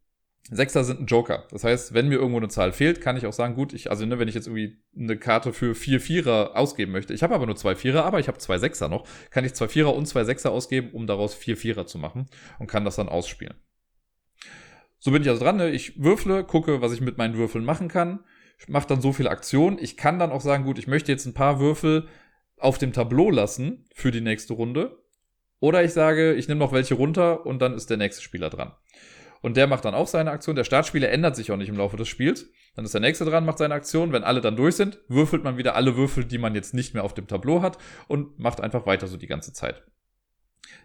Sechser sind ein Joker. Das heißt, wenn mir irgendwo eine Zahl fehlt, kann ich auch sagen, gut, ich, also ne, wenn ich jetzt irgendwie eine Karte für vier Vierer ausgeben möchte, ich habe aber nur zwei Vierer, aber ich habe zwei Sechser noch, kann ich zwei Vierer und zwei Sechser ausgeben, um daraus vier Vierer zu machen und kann das dann ausspielen. So bin ich also dran, ne? ich würfle, gucke, was ich mit meinen Würfeln machen kann macht dann so viele Aktionen. Ich kann dann auch sagen, gut, ich möchte jetzt ein paar Würfel auf dem Tableau lassen für die nächste Runde. Oder ich sage, ich nehme noch welche runter und dann ist der nächste Spieler dran. Und der macht dann auch seine Aktion. Der Startspieler ändert sich auch nicht im Laufe des Spiels. Dann ist der nächste dran, macht seine Aktion. Wenn alle dann durch sind, würfelt man wieder alle Würfel, die man jetzt nicht mehr auf dem Tableau hat und macht einfach weiter so die ganze Zeit.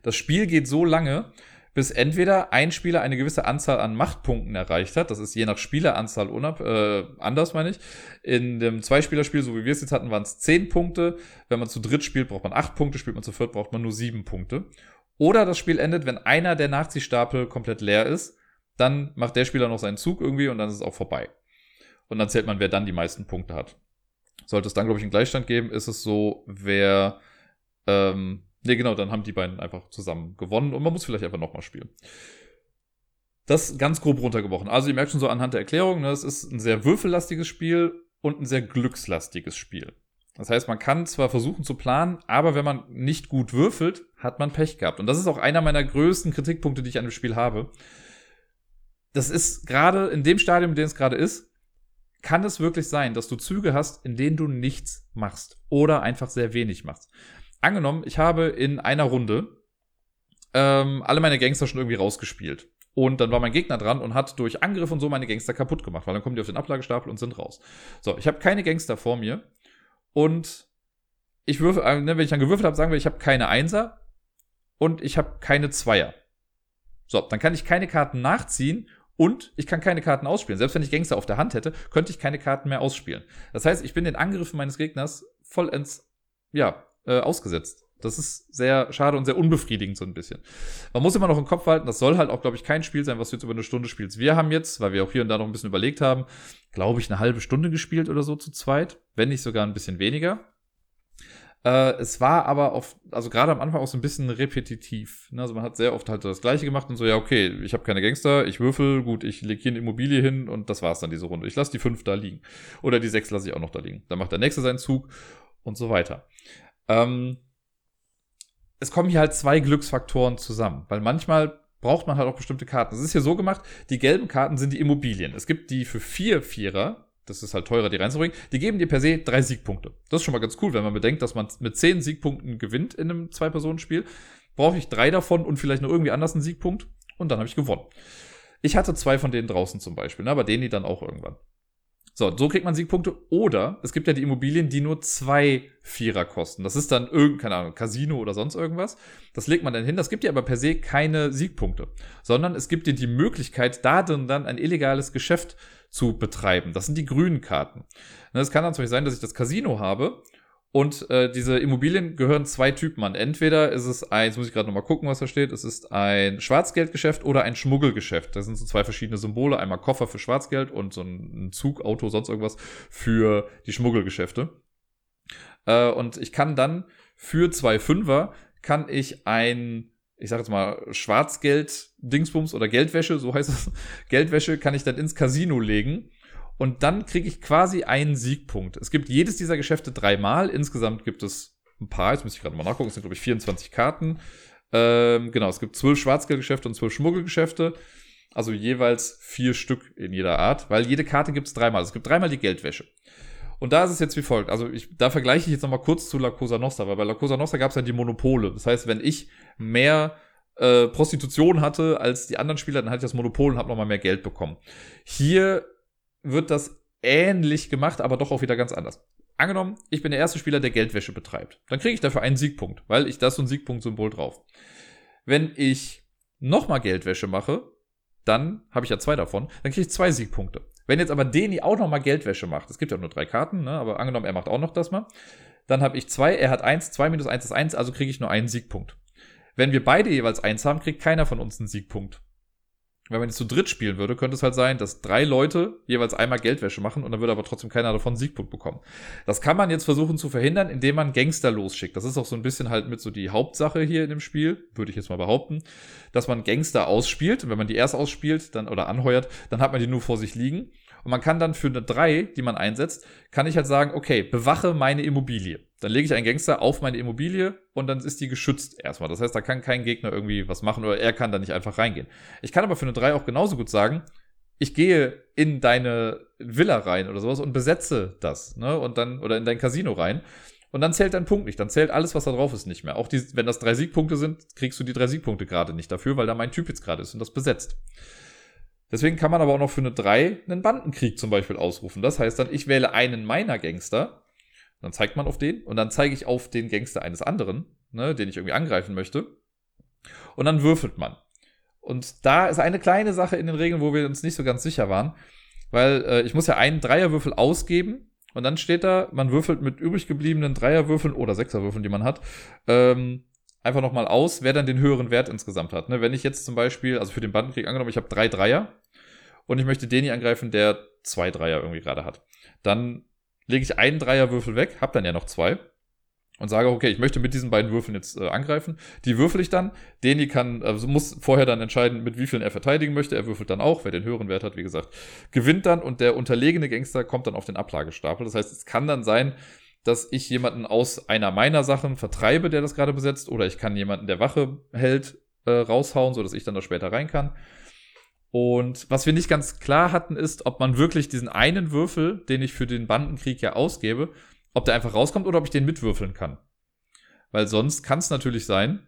Das Spiel geht so lange, bis entweder ein Spieler eine gewisse Anzahl an Machtpunkten erreicht hat, das ist je nach Spieleranzahl unab, äh, anders meine ich. In dem Zweispielerspiel, so wie wir es jetzt hatten, waren es zehn Punkte. Wenn man zu dritt spielt, braucht man acht Punkte, spielt man zu viert, braucht man nur sieben Punkte. Oder das Spiel endet, wenn einer der Nachziehstapel komplett leer ist, dann macht der Spieler noch seinen Zug irgendwie und dann ist es auch vorbei. Und dann zählt man, wer dann die meisten Punkte hat. Sollte es dann, glaube ich, einen Gleichstand geben, ist es so, wer ähm, Ne, genau, dann haben die beiden einfach zusammen gewonnen und man muss vielleicht einfach nochmal spielen. Das ganz grob runtergebrochen. Also ihr merkt schon so anhand der Erklärung, ne, es ist ein sehr würfellastiges Spiel und ein sehr glückslastiges Spiel. Das heißt, man kann zwar versuchen zu planen, aber wenn man nicht gut würfelt, hat man Pech gehabt. Und das ist auch einer meiner größten Kritikpunkte, die ich an dem Spiel habe. Das ist gerade in dem Stadium, in dem es gerade ist, kann es wirklich sein, dass du Züge hast, in denen du nichts machst oder einfach sehr wenig machst angenommen, ich habe in einer Runde ähm, alle meine Gangster schon irgendwie rausgespielt. Und dann war mein Gegner dran und hat durch Angriff und so meine Gangster kaputt gemacht, weil dann kommen die auf den Ablagestapel und sind raus. So, ich habe keine Gangster vor mir und ich würfe, äh, ne, wenn ich dann gewürfelt habe, sagen wir, ich habe keine Einser und ich habe keine Zweier. So, dann kann ich keine Karten nachziehen und ich kann keine Karten ausspielen. Selbst wenn ich Gangster auf der Hand hätte, könnte ich keine Karten mehr ausspielen. Das heißt, ich bin den Angriffen meines Gegners vollends, ja, äh, ausgesetzt. Das ist sehr schade und sehr unbefriedigend so ein bisschen. Man muss immer noch im Kopf halten, das soll halt auch, glaube ich, kein Spiel sein, was du jetzt über eine Stunde spielst. Wir haben jetzt, weil wir auch hier und da noch ein bisschen überlegt haben, glaube ich, eine halbe Stunde gespielt oder so zu zweit, wenn nicht sogar ein bisschen weniger. Äh, es war aber oft, also gerade am Anfang auch so ein bisschen repetitiv. Ne? Also man hat sehr oft halt das Gleiche gemacht und so, ja, okay, ich habe keine Gangster, ich würfel, gut, ich lege hier eine Immobilie hin und das war's dann diese Runde. Ich lasse die fünf da liegen. Oder die sechs lasse ich auch noch da liegen. Dann macht der nächste seinen Zug und so weiter. Ähm, es kommen hier halt zwei Glücksfaktoren zusammen, weil manchmal braucht man halt auch bestimmte Karten. Es ist hier so gemacht, die gelben Karten sind die Immobilien. Es gibt die für vier Vierer, das ist halt teurer, die reinzubringen, die geben dir per se drei Siegpunkte. Das ist schon mal ganz cool, wenn man bedenkt, dass man mit zehn Siegpunkten gewinnt in einem Zwei-Personen-Spiel. brauche ich drei davon und vielleicht noch irgendwie anders einen Siegpunkt und dann habe ich gewonnen. Ich hatte zwei von denen draußen zum Beispiel, ne, aber denen die dann auch irgendwann. So, so kriegt man Siegpunkte. Oder es gibt ja die Immobilien, die nur zwei Vierer kosten. Das ist dann irgendein, keine Ahnung, Casino oder sonst irgendwas. Das legt man dann hin. Das gibt dir aber per se keine Siegpunkte. Sondern es gibt dir die Möglichkeit, da drin dann ein illegales Geschäft zu betreiben. Das sind die grünen Karten. Es kann dann zum Beispiel sein, dass ich das Casino habe und äh, diese Immobilien gehören zwei Typen an. Entweder ist es ein, jetzt muss ich gerade nochmal gucken, was da steht, es ist ein Schwarzgeldgeschäft oder ein Schmuggelgeschäft. Das sind so zwei verschiedene Symbole, einmal Koffer für Schwarzgeld und so ein Zug, Auto, sonst irgendwas für die Schmuggelgeschäfte. Äh, und ich kann dann für zwei Fünfer kann ich ein, ich sag jetzt mal, Schwarzgeld-Dingsbums oder Geldwäsche, so heißt es, Geldwäsche kann ich dann ins Casino legen und dann kriege ich quasi einen Siegpunkt. Es gibt jedes dieser Geschäfte dreimal. Insgesamt gibt es ein paar, jetzt muss ich gerade mal nachgucken, es sind, glaube ich, 24 Karten. Ähm, genau, es gibt zwölf Schwarzgeldgeschäfte und zwölf Schmuggelgeschäfte. Also jeweils vier Stück in jeder Art, weil jede Karte gibt es dreimal. Es gibt dreimal die Geldwäsche. Und da ist es jetzt wie folgt. Also ich, da vergleiche ich jetzt nochmal kurz zu La Cosa Nostra, weil bei La Cosa Nostra gab es ja die Monopole. Das heißt, wenn ich mehr äh, Prostitution hatte als die anderen Spieler, dann hatte ich das Monopol und habe nochmal mehr Geld bekommen. Hier wird das ähnlich gemacht, aber doch auch wieder ganz anders. Angenommen, ich bin der erste Spieler, der Geldwäsche betreibt. Dann kriege ich dafür einen Siegpunkt, weil ich da so ein Siegpunkt-Symbol drauf. Wenn ich nochmal Geldwäsche mache, dann habe ich ja zwei davon, dann kriege ich zwei Siegpunkte. Wenn jetzt aber Deni auch nochmal Geldwäsche macht, es gibt ja nur drei Karten, ne, aber angenommen, er macht auch noch das mal, dann habe ich zwei, er hat eins, zwei minus eins ist eins, also kriege ich nur einen Siegpunkt. Wenn wir beide jeweils eins haben, kriegt keiner von uns einen Siegpunkt wenn man jetzt zu dritt spielen würde, könnte es halt sein, dass drei Leute jeweils einmal Geldwäsche machen und dann würde aber trotzdem keiner davon einen Siegpunkt bekommen. Das kann man jetzt versuchen zu verhindern, indem man Gangster losschickt. Das ist auch so ein bisschen halt mit so die Hauptsache hier in dem Spiel, würde ich jetzt mal behaupten, dass man Gangster ausspielt und wenn man die erst ausspielt, dann oder anheuert, dann hat man die nur vor sich liegen und man kann dann für eine 3, die man einsetzt, kann ich halt sagen, okay, bewache meine Immobilie. Dann lege ich einen Gangster auf meine Immobilie und dann ist die geschützt erstmal. Das heißt, da kann kein Gegner irgendwie was machen oder er kann da nicht einfach reingehen. Ich kann aber für eine 3 auch genauso gut sagen, ich gehe in deine Villa rein oder sowas und besetze das, ne? Und dann, oder in dein Casino rein. Und dann zählt dein Punkt nicht. Dann zählt alles, was da drauf ist, nicht mehr. Auch die, wenn das drei Siegpunkte sind, kriegst du die drei Siegpunkte gerade nicht dafür, weil da mein Typ jetzt gerade ist und das besetzt. Deswegen kann man aber auch noch für eine 3 einen Bandenkrieg zum Beispiel ausrufen. Das heißt dann, ich wähle einen meiner Gangster, dann zeigt man auf den und dann zeige ich auf den Gangster eines anderen, ne, den ich irgendwie angreifen möchte. Und dann würfelt man. Und da ist eine kleine Sache in den Regeln, wo wir uns nicht so ganz sicher waren, weil äh, ich muss ja einen Dreierwürfel ausgeben und dann steht da, man würfelt mit übrig gebliebenen Dreierwürfeln oder Sechserwürfeln, die man hat, ähm, einfach nochmal aus, wer dann den höheren Wert insgesamt hat. Ne? Wenn ich jetzt zum Beispiel, also für den Bandenkrieg angenommen, ich habe drei Dreier und ich möchte den hier angreifen, der zwei Dreier irgendwie gerade hat, dann lege ich einen Dreierwürfel weg, habe dann ja noch zwei und sage, okay, ich möchte mit diesen beiden Würfeln jetzt äh, angreifen. Die würfel ich dann. Den hier kann, also muss vorher dann entscheiden, mit wie vielen er verteidigen möchte. Er würfelt dann auch, wer den höheren Wert hat, wie gesagt, gewinnt dann und der unterlegene Gangster kommt dann auf den Ablagestapel. Das heißt, es kann dann sein, dass ich jemanden aus einer meiner Sachen vertreibe, der das gerade besetzt, oder ich kann jemanden, der Wache hält, äh, raushauen, sodass ich dann da später rein kann. Und was wir nicht ganz klar hatten, ist, ob man wirklich diesen einen Würfel, den ich für den Bandenkrieg ja ausgebe, ob der einfach rauskommt oder ob ich den mitwürfeln kann. Weil sonst kann es natürlich sein,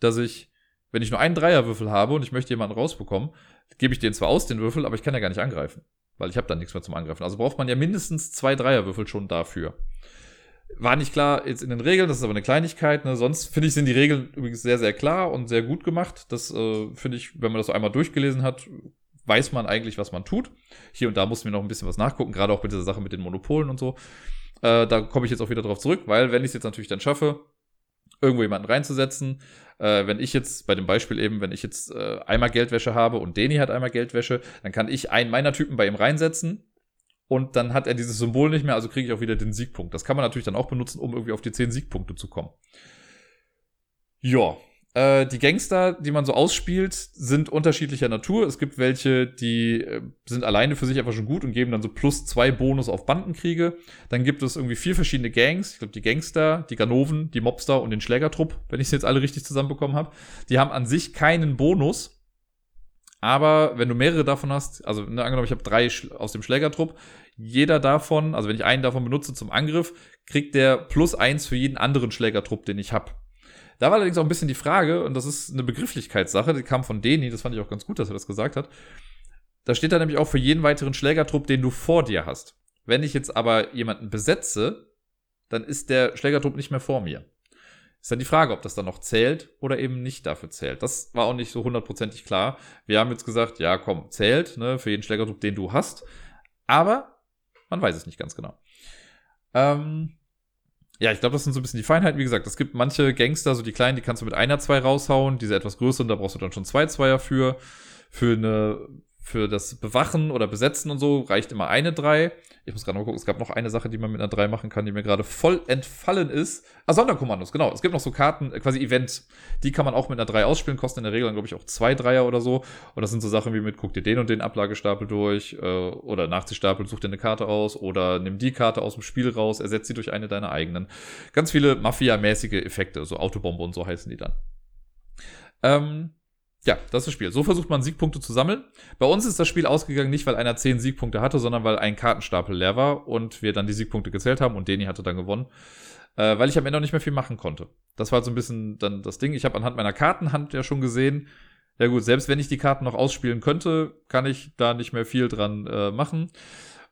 dass ich, wenn ich nur einen Dreierwürfel habe und ich möchte jemanden rausbekommen, gebe ich den zwar aus, den Würfel, aber ich kann ja gar nicht angreifen. Weil ich habe dann nichts mehr zum Angreifen. Also braucht man ja mindestens zwei Dreierwürfel schon dafür. War nicht klar jetzt in den Regeln, das ist aber eine Kleinigkeit. Ne? Sonst finde ich, sind die Regeln übrigens sehr, sehr klar und sehr gut gemacht. Das äh, finde ich, wenn man das so einmal durchgelesen hat, weiß man eigentlich, was man tut. Hier und da mussten wir noch ein bisschen was nachgucken, gerade auch mit dieser Sache mit den Monopolen und so. Äh, da komme ich jetzt auch wieder drauf zurück, weil wenn ich es jetzt natürlich dann schaffe, irgendwo jemanden reinzusetzen, äh, wenn ich jetzt bei dem Beispiel eben, wenn ich jetzt äh, einmal Geldwäsche habe und Deni hat einmal Geldwäsche, dann kann ich einen meiner Typen bei ihm reinsetzen und dann hat er dieses Symbol nicht mehr, also kriege ich auch wieder den Siegpunkt. Das kann man natürlich dann auch benutzen, um irgendwie auf die 10 Siegpunkte zu kommen. Ja, äh, die Gangster, die man so ausspielt, sind unterschiedlicher Natur. Es gibt welche, die äh, sind alleine für sich einfach schon gut und geben dann so plus zwei Bonus auf Bandenkriege. Dann gibt es irgendwie vier verschiedene Gangs. Ich glaube, die Gangster, die Ganoven, die Mobster und den Schlägertrupp, wenn ich es jetzt alle richtig zusammenbekommen habe. Die haben an sich keinen Bonus, aber wenn du mehrere davon hast, also ne, angenommen, ich habe drei aus dem Schlägertrupp, jeder davon, also wenn ich einen davon benutze zum Angriff, kriegt der plus eins für jeden anderen Schlägertrupp, den ich habe. Da war allerdings auch ein bisschen die Frage, und das ist eine Begrifflichkeitssache, die kam von Deni, das fand ich auch ganz gut, dass er das gesagt hat. Da steht da nämlich auch für jeden weiteren Schlägertrupp, den du vor dir hast. Wenn ich jetzt aber jemanden besetze, dann ist der Schlägertrupp nicht mehr vor mir. Ist dann die Frage, ob das dann noch zählt oder eben nicht dafür zählt. Das war auch nicht so hundertprozentig klar. Wir haben jetzt gesagt, ja, komm, zählt, ne, für jeden Schlägerdruck, den du hast. Aber man weiß es nicht ganz genau. Ähm, ja, ich glaube, das sind so ein bisschen die Feinheiten. Wie gesagt, es gibt manche Gangster, so die kleinen, die kannst du mit einer, zwei raushauen. Diese etwas größeren, da brauchst du dann schon zwei Zweier für. Für eine für das Bewachen oder Besetzen und so reicht immer eine 3. Ich muss gerade mal gucken, es gab noch eine Sache, die man mit einer 3 machen kann, die mir gerade voll entfallen ist. Ah, Sonderkommandos, genau. Es gibt noch so Karten, äh, quasi Events, die kann man auch mit einer 3 ausspielen, kosten in der Regel, glaube ich, auch zwei Dreier oder so. Und das sind so Sachen wie mit, guck dir den und den Ablagestapel durch, äh, oder Nachziehstapel, such dir eine Karte aus, oder nimm die Karte aus dem Spiel raus, ersetz sie durch eine deiner eigenen. Ganz viele Mafia-mäßige Effekte, so Autobombe und so heißen die dann. Ähm, ja, das ist das Spiel. So versucht man Siegpunkte zu sammeln. Bei uns ist das Spiel ausgegangen nicht, weil einer zehn Siegpunkte hatte, sondern weil ein Kartenstapel leer war und wir dann die Siegpunkte gezählt haben und Deni hatte dann gewonnen. Äh, weil ich am Ende auch nicht mehr viel machen konnte. Das war so ein bisschen dann das Ding. Ich habe anhand meiner Kartenhand ja schon gesehen, ja gut, selbst wenn ich die Karten noch ausspielen könnte, kann ich da nicht mehr viel dran äh, machen.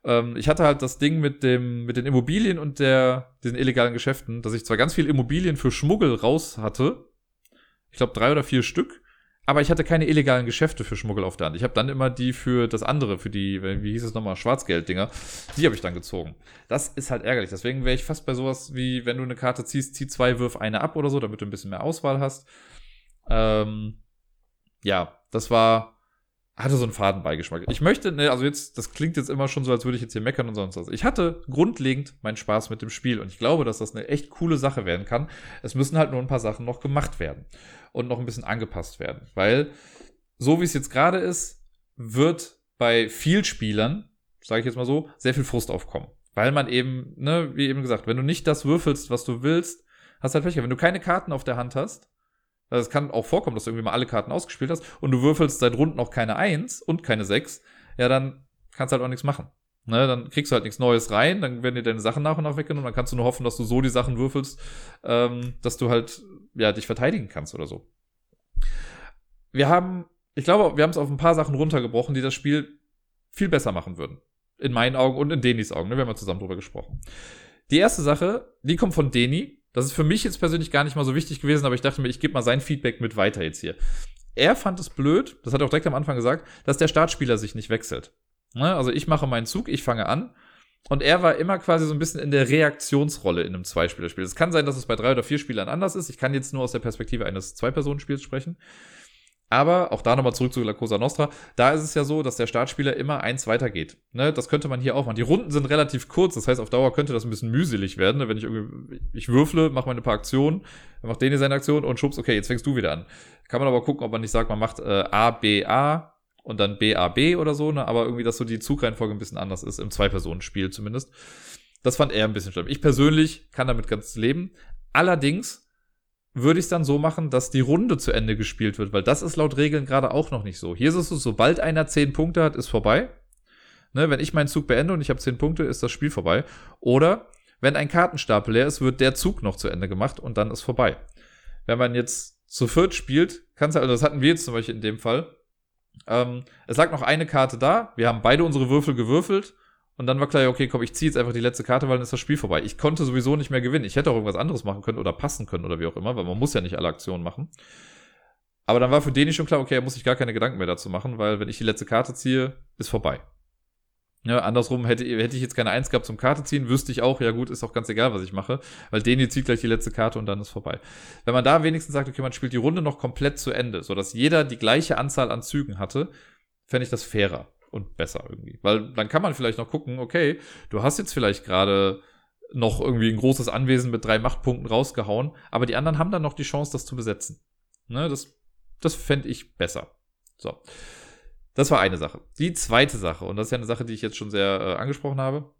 Ähm, ich hatte halt das Ding mit dem, mit den Immobilien und der, diesen illegalen Geschäften, dass ich zwar ganz viel Immobilien für Schmuggel raus hatte. Ich glaube drei oder vier Stück aber ich hatte keine illegalen Geschäfte für Schmuggel auf der Hand. Ich habe dann immer die für das andere, für die, wie hieß es nochmal, Schwarzgelddinger, die habe ich dann gezogen. Das ist halt ärgerlich. Deswegen wäre ich fast bei sowas wie, wenn du eine Karte ziehst, zieh zwei, wirf eine ab oder so, damit du ein bisschen mehr Auswahl hast. Ähm, ja, das war, hatte so einen Fadenbeigeschmack. Ich möchte, ne, also jetzt, das klingt jetzt immer schon so, als würde ich jetzt hier meckern und sonst was. Ich hatte grundlegend meinen Spaß mit dem Spiel und ich glaube, dass das eine echt coole Sache werden kann. Es müssen halt nur ein paar Sachen noch gemacht werden und noch ein bisschen angepasst werden, weil so wie es jetzt gerade ist, wird bei viel Spielern, sage ich jetzt mal so, sehr viel Frust aufkommen, weil man eben, ne, wie eben gesagt, wenn du nicht das würfelst, was du willst, hast halt Pech. Wenn du keine Karten auf der Hand hast, also es kann auch vorkommen, dass du irgendwie mal alle Karten ausgespielt hast und du würfelst seit Runden noch keine 1 und keine 6, ja, dann kannst du halt auch nichts machen. Ne, dann kriegst du halt nichts Neues rein, dann werden dir deine Sachen nach und nach weggenommen, dann kannst du nur hoffen, dass du so die Sachen würfelst, ähm, dass du halt, ja, dich verteidigen kannst oder so. Wir haben, ich glaube, wir haben es auf ein paar Sachen runtergebrochen, die das Spiel viel besser machen würden. In meinen Augen und in Denis Augen, ne? wir haben ja zusammen drüber gesprochen. Die erste Sache, die kommt von Deni, das ist für mich jetzt persönlich gar nicht mal so wichtig gewesen, aber ich dachte mir, ich gebe mal sein Feedback mit weiter jetzt hier. Er fand es blöd, das hat er auch direkt am Anfang gesagt, dass der Startspieler sich nicht wechselt. Ne? Also ich mache meinen Zug, ich fange an. Und er war immer quasi so ein bisschen in der Reaktionsrolle in einem Zweispielerspiel. Es kann sein, dass es bei drei oder vier Spielern anders ist. Ich kann jetzt nur aus der Perspektive eines Zwei-Personen-Spiels sprechen. Aber auch da nochmal zurück zu La Cosa Nostra. Da ist es ja so, dass der Startspieler immer eins weitergeht. Ne, das könnte man hier auch machen. Die Runden sind relativ kurz, das heißt, auf Dauer könnte das ein bisschen mühselig werden. Ne? Wenn ich irgendwie, ich würfle, mache meine paar Aktionen, dann macht Deni seine Aktion und schubst, okay, jetzt fängst du wieder an. Kann man aber gucken, ob man nicht sagt, man macht äh, A, B, A und dann B, A, B oder so, ne? aber irgendwie, dass so die Zugreihenfolge ein bisschen anders ist, im Zwei-Personen-Spiel zumindest. Das fand er ein bisschen schlimm. Ich persönlich kann damit ganz leben. Allerdings würde ich es dann so machen, dass die Runde zu Ende gespielt wird, weil das ist laut Regeln gerade auch noch nicht so. Hier ist es so, sobald einer 10 Punkte hat, ist vorbei. Ne, wenn ich meinen Zug beende und ich habe 10 Punkte, ist das Spiel vorbei. Oder wenn ein Kartenstapel leer ist, wird der Zug noch zu Ende gemacht und dann ist vorbei. Wenn man jetzt zu viert spielt, kannst du, also das hatten wir jetzt zum Beispiel in dem Fall. Ähm, es lag noch eine Karte da, wir haben beide unsere Würfel gewürfelt und dann war klar, okay, komm, ich ziehe jetzt einfach die letzte Karte, weil dann ist das Spiel vorbei. Ich konnte sowieso nicht mehr gewinnen. Ich hätte auch irgendwas anderes machen können oder passen können oder wie auch immer, weil man muss ja nicht alle Aktionen machen. Aber dann war für den schon klar, okay, er muss sich gar keine Gedanken mehr dazu machen, weil wenn ich die letzte Karte ziehe, ist vorbei. Ja, andersrum hätte, hätte ich jetzt keine Eins gehabt zum Karte ziehen, wüsste ich auch, ja gut, ist auch ganz egal, was ich mache, weil Deni zieht gleich die letzte Karte und dann ist vorbei. Wenn man da wenigstens sagt, okay, man spielt die Runde noch komplett zu Ende, sodass jeder die gleiche Anzahl an Zügen hatte, fände ich das fairer und besser irgendwie. Weil dann kann man vielleicht noch gucken, okay, du hast jetzt vielleicht gerade noch irgendwie ein großes Anwesen mit drei Machtpunkten rausgehauen, aber die anderen haben dann noch die Chance, das zu besetzen. Ne, das das fände ich besser. So. Das war eine Sache. Die zweite Sache, und das ist ja eine Sache, die ich jetzt schon sehr äh, angesprochen habe,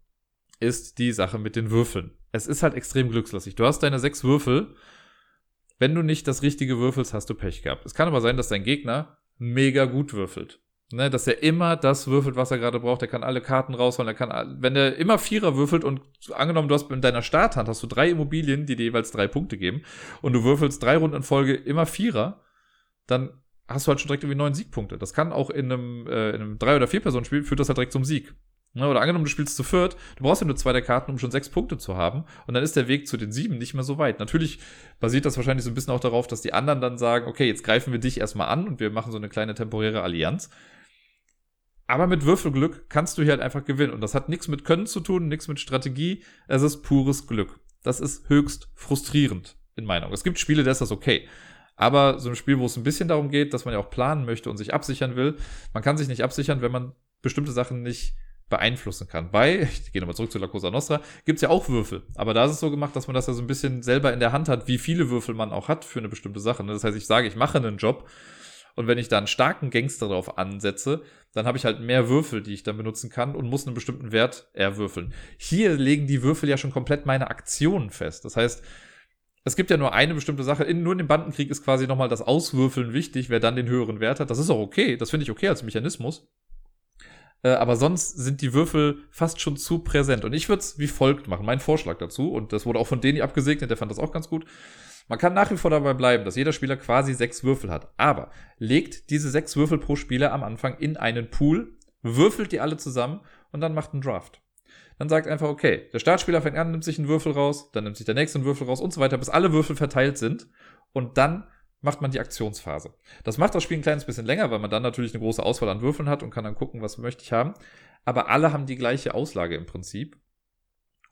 ist die Sache mit den Würfeln. Es ist halt extrem glückslastig. Du hast deine sechs Würfel. Wenn du nicht das richtige würfelst, hast du Pech gehabt. Es kann aber sein, dass dein Gegner mega gut würfelt. Ne, dass er immer das würfelt, was er gerade braucht. Er kann alle Karten rausholen. Er kann, wenn er immer Vierer würfelt und angenommen, du hast in deiner Starthand hast du drei Immobilien, die dir jeweils drei Punkte geben und du würfelst drei Runden in Folge immer Vierer, dann hast du halt schon direkt irgendwie neun Siegpunkte. Das kann auch in einem, äh, in einem drei oder vier Personen Spiel führt das halt direkt zum Sieg. Ne, oder angenommen, du spielst zu viert, du brauchst ja nur zwei der Karten, um schon sechs Punkte zu haben. Und dann ist der Weg zu den sieben nicht mehr so weit. Natürlich basiert das wahrscheinlich so ein bisschen auch darauf, dass die anderen dann sagen, okay, jetzt greifen wir dich erstmal an und wir machen so eine kleine temporäre Allianz. Aber mit Würfelglück kannst du hier halt einfach gewinnen. Und das hat nichts mit Können zu tun, nichts mit Strategie. Es ist pures Glück. Das ist höchst frustrierend, in Meinung. Es gibt Spiele, da ist das okay. Aber so ein Spiel, wo es ein bisschen darum geht, dass man ja auch planen möchte und sich absichern will, man kann sich nicht absichern, wenn man bestimmte Sachen nicht beeinflussen kann. Bei, ich gehe nochmal zurück zu La Cosa Nostra, gibt's ja auch Würfel. Aber da ist es so gemacht, dass man das ja so ein bisschen selber in der Hand hat, wie viele Würfel man auch hat für eine bestimmte Sache. Ne? Das heißt, ich sage, ich mache einen Job und wenn ich da einen starken Gangster drauf ansetze, dann habe ich halt mehr Würfel, die ich dann benutzen kann und muss einen bestimmten Wert erwürfeln. Hier legen die Würfel ja schon komplett meine Aktionen fest. Das heißt, es gibt ja nur eine bestimmte Sache. In, nur in dem Bandenkrieg ist quasi nochmal das Auswürfeln wichtig, wer dann den höheren Wert hat. Das ist auch okay. Das finde ich okay als Mechanismus. Äh, aber sonst sind die Würfel fast schon zu präsent. Und ich würde es wie folgt machen. Mein Vorschlag dazu. Und das wurde auch von Deni abgesegnet. Der fand das auch ganz gut. Man kann nach wie vor dabei bleiben, dass jeder Spieler quasi sechs Würfel hat. Aber legt diese sechs Würfel pro Spieler am Anfang in einen Pool, würfelt die alle zusammen und dann macht einen Draft. Dann sagt einfach, okay, der Startspieler fängt an, nimmt sich einen Würfel raus, dann nimmt sich der nächste einen Würfel raus und so weiter, bis alle Würfel verteilt sind. Und dann macht man die Aktionsphase. Das macht das Spiel ein kleines bisschen länger, weil man dann natürlich eine große Auswahl an Würfeln hat und kann dann gucken, was möchte ich haben. Aber alle haben die gleiche Auslage im Prinzip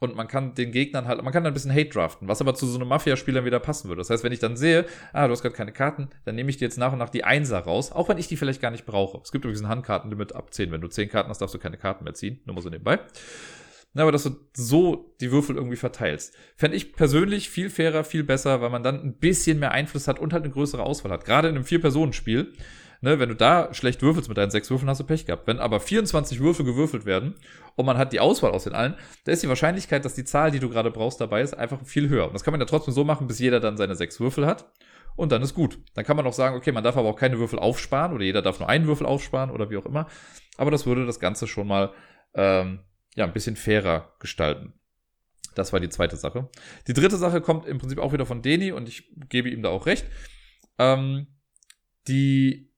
und man kann den Gegnern halt, man kann dann ein bisschen Hate draften, was aber zu so einem Mafia-Spieler wieder passen würde. Das heißt, wenn ich dann sehe, ah, du hast gerade keine Karten, dann nehme ich dir jetzt nach und nach die Einser raus, auch wenn ich die vielleicht gar nicht brauche. Es gibt übrigens ein Handkartenlimit ab 10. Wenn du 10 Karten hast, darfst du keine Karten mehr ziehen. Nur mal so nebenbei. Na, aber dass du so die Würfel irgendwie verteilst. Fände ich persönlich viel fairer, viel besser, weil man dann ein bisschen mehr Einfluss hat und halt eine größere Auswahl hat. Gerade in einem Vier-Personen-Spiel Ne, wenn du da schlecht würfelst mit deinen sechs Würfeln, hast du Pech gehabt. Wenn aber 24 Würfel gewürfelt werden und man hat die Auswahl aus den allen, da ist die Wahrscheinlichkeit, dass die Zahl, die du gerade brauchst, dabei ist, einfach viel höher. Und das kann man ja trotzdem so machen, bis jeder dann seine sechs Würfel hat. Und dann ist gut. Dann kann man auch sagen, okay, man darf aber auch keine Würfel aufsparen oder jeder darf nur einen Würfel aufsparen oder wie auch immer. Aber das würde das Ganze schon mal ähm, ja, ein bisschen fairer gestalten. Das war die zweite Sache. Die dritte Sache kommt im Prinzip auch wieder von Deni und ich gebe ihm da auch recht. Ähm, die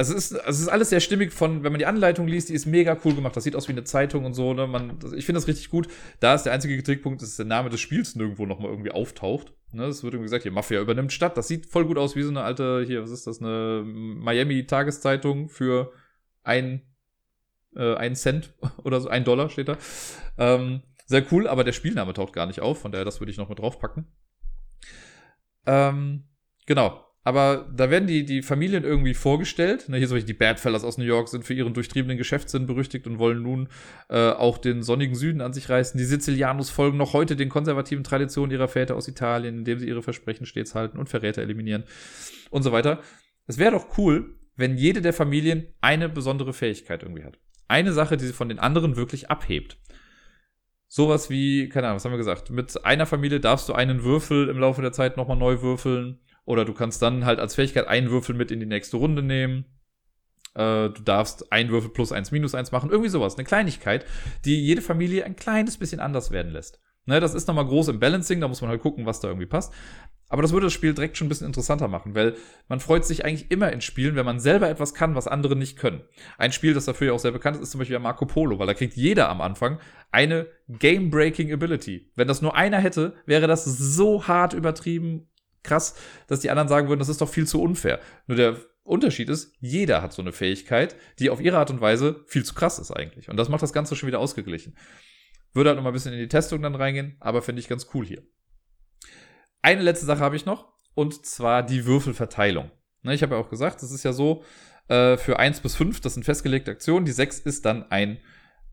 also es ist, also es ist alles sehr stimmig von, wenn man die Anleitung liest, die ist mega cool gemacht. Das sieht aus wie eine Zeitung und so. Ne? Man, ich finde das richtig gut. Da ist der einzige Kritikpunkt, dass der Name des Spiels nirgendwo nochmal irgendwie auftaucht. Ne? Es wird irgendwie gesagt, hier Mafia übernimmt Stadt. Das sieht voll gut aus wie so eine alte, hier, was ist das, eine Miami-Tageszeitung für ein, äh, ein Cent oder so, ein Dollar steht da. Ähm, sehr cool, aber der Spielname taucht gar nicht auf. Von daher, das würde ich noch mit draufpacken. Ähm, genau. Aber da werden die, die Familien irgendwie vorgestellt. Ne, hier zum Beispiel die Badfellas aus New York sind für ihren durchtriebenen Geschäftssinn berüchtigt und wollen nun äh, auch den sonnigen Süden an sich reißen. Die Sizilianus folgen noch heute den konservativen Traditionen ihrer Väter aus Italien, indem sie ihre Versprechen stets halten und Verräter eliminieren und so weiter. Es wäre doch cool, wenn jede der Familien eine besondere Fähigkeit irgendwie hat. Eine Sache, die sie von den anderen wirklich abhebt. Sowas wie, keine Ahnung, was haben wir gesagt? Mit einer Familie darfst du einen Würfel im Laufe der Zeit nochmal neu würfeln oder du kannst dann halt als Fähigkeit einen Würfel mit in die nächste Runde nehmen. Äh, du darfst ein Würfel plus eins minus eins machen. Irgendwie sowas. Eine Kleinigkeit, die jede Familie ein kleines bisschen anders werden lässt. Ne, das ist nochmal groß im Balancing, da muss man halt gucken, was da irgendwie passt. Aber das würde das Spiel direkt schon ein bisschen interessanter machen, weil man freut sich eigentlich immer in Spielen, wenn man selber etwas kann, was andere nicht können. Ein Spiel, das dafür ja auch sehr bekannt ist, ist zum Beispiel Marco Polo, weil da kriegt jeder am Anfang eine Game-Breaking Ability. Wenn das nur einer hätte, wäre das so hart übertrieben krass, dass die anderen sagen würden, das ist doch viel zu unfair. Nur der Unterschied ist, jeder hat so eine Fähigkeit, die auf ihre Art und Weise viel zu krass ist eigentlich. Und das macht das Ganze schon wieder ausgeglichen. Würde halt noch mal ein bisschen in die Testung dann reingehen, aber finde ich ganz cool hier. Eine letzte Sache habe ich noch, und zwar die Würfelverteilung. Ne, ich habe ja auch gesagt, das ist ja so, äh, für 1 bis 5, das sind festgelegte Aktionen, die 6 ist dann ein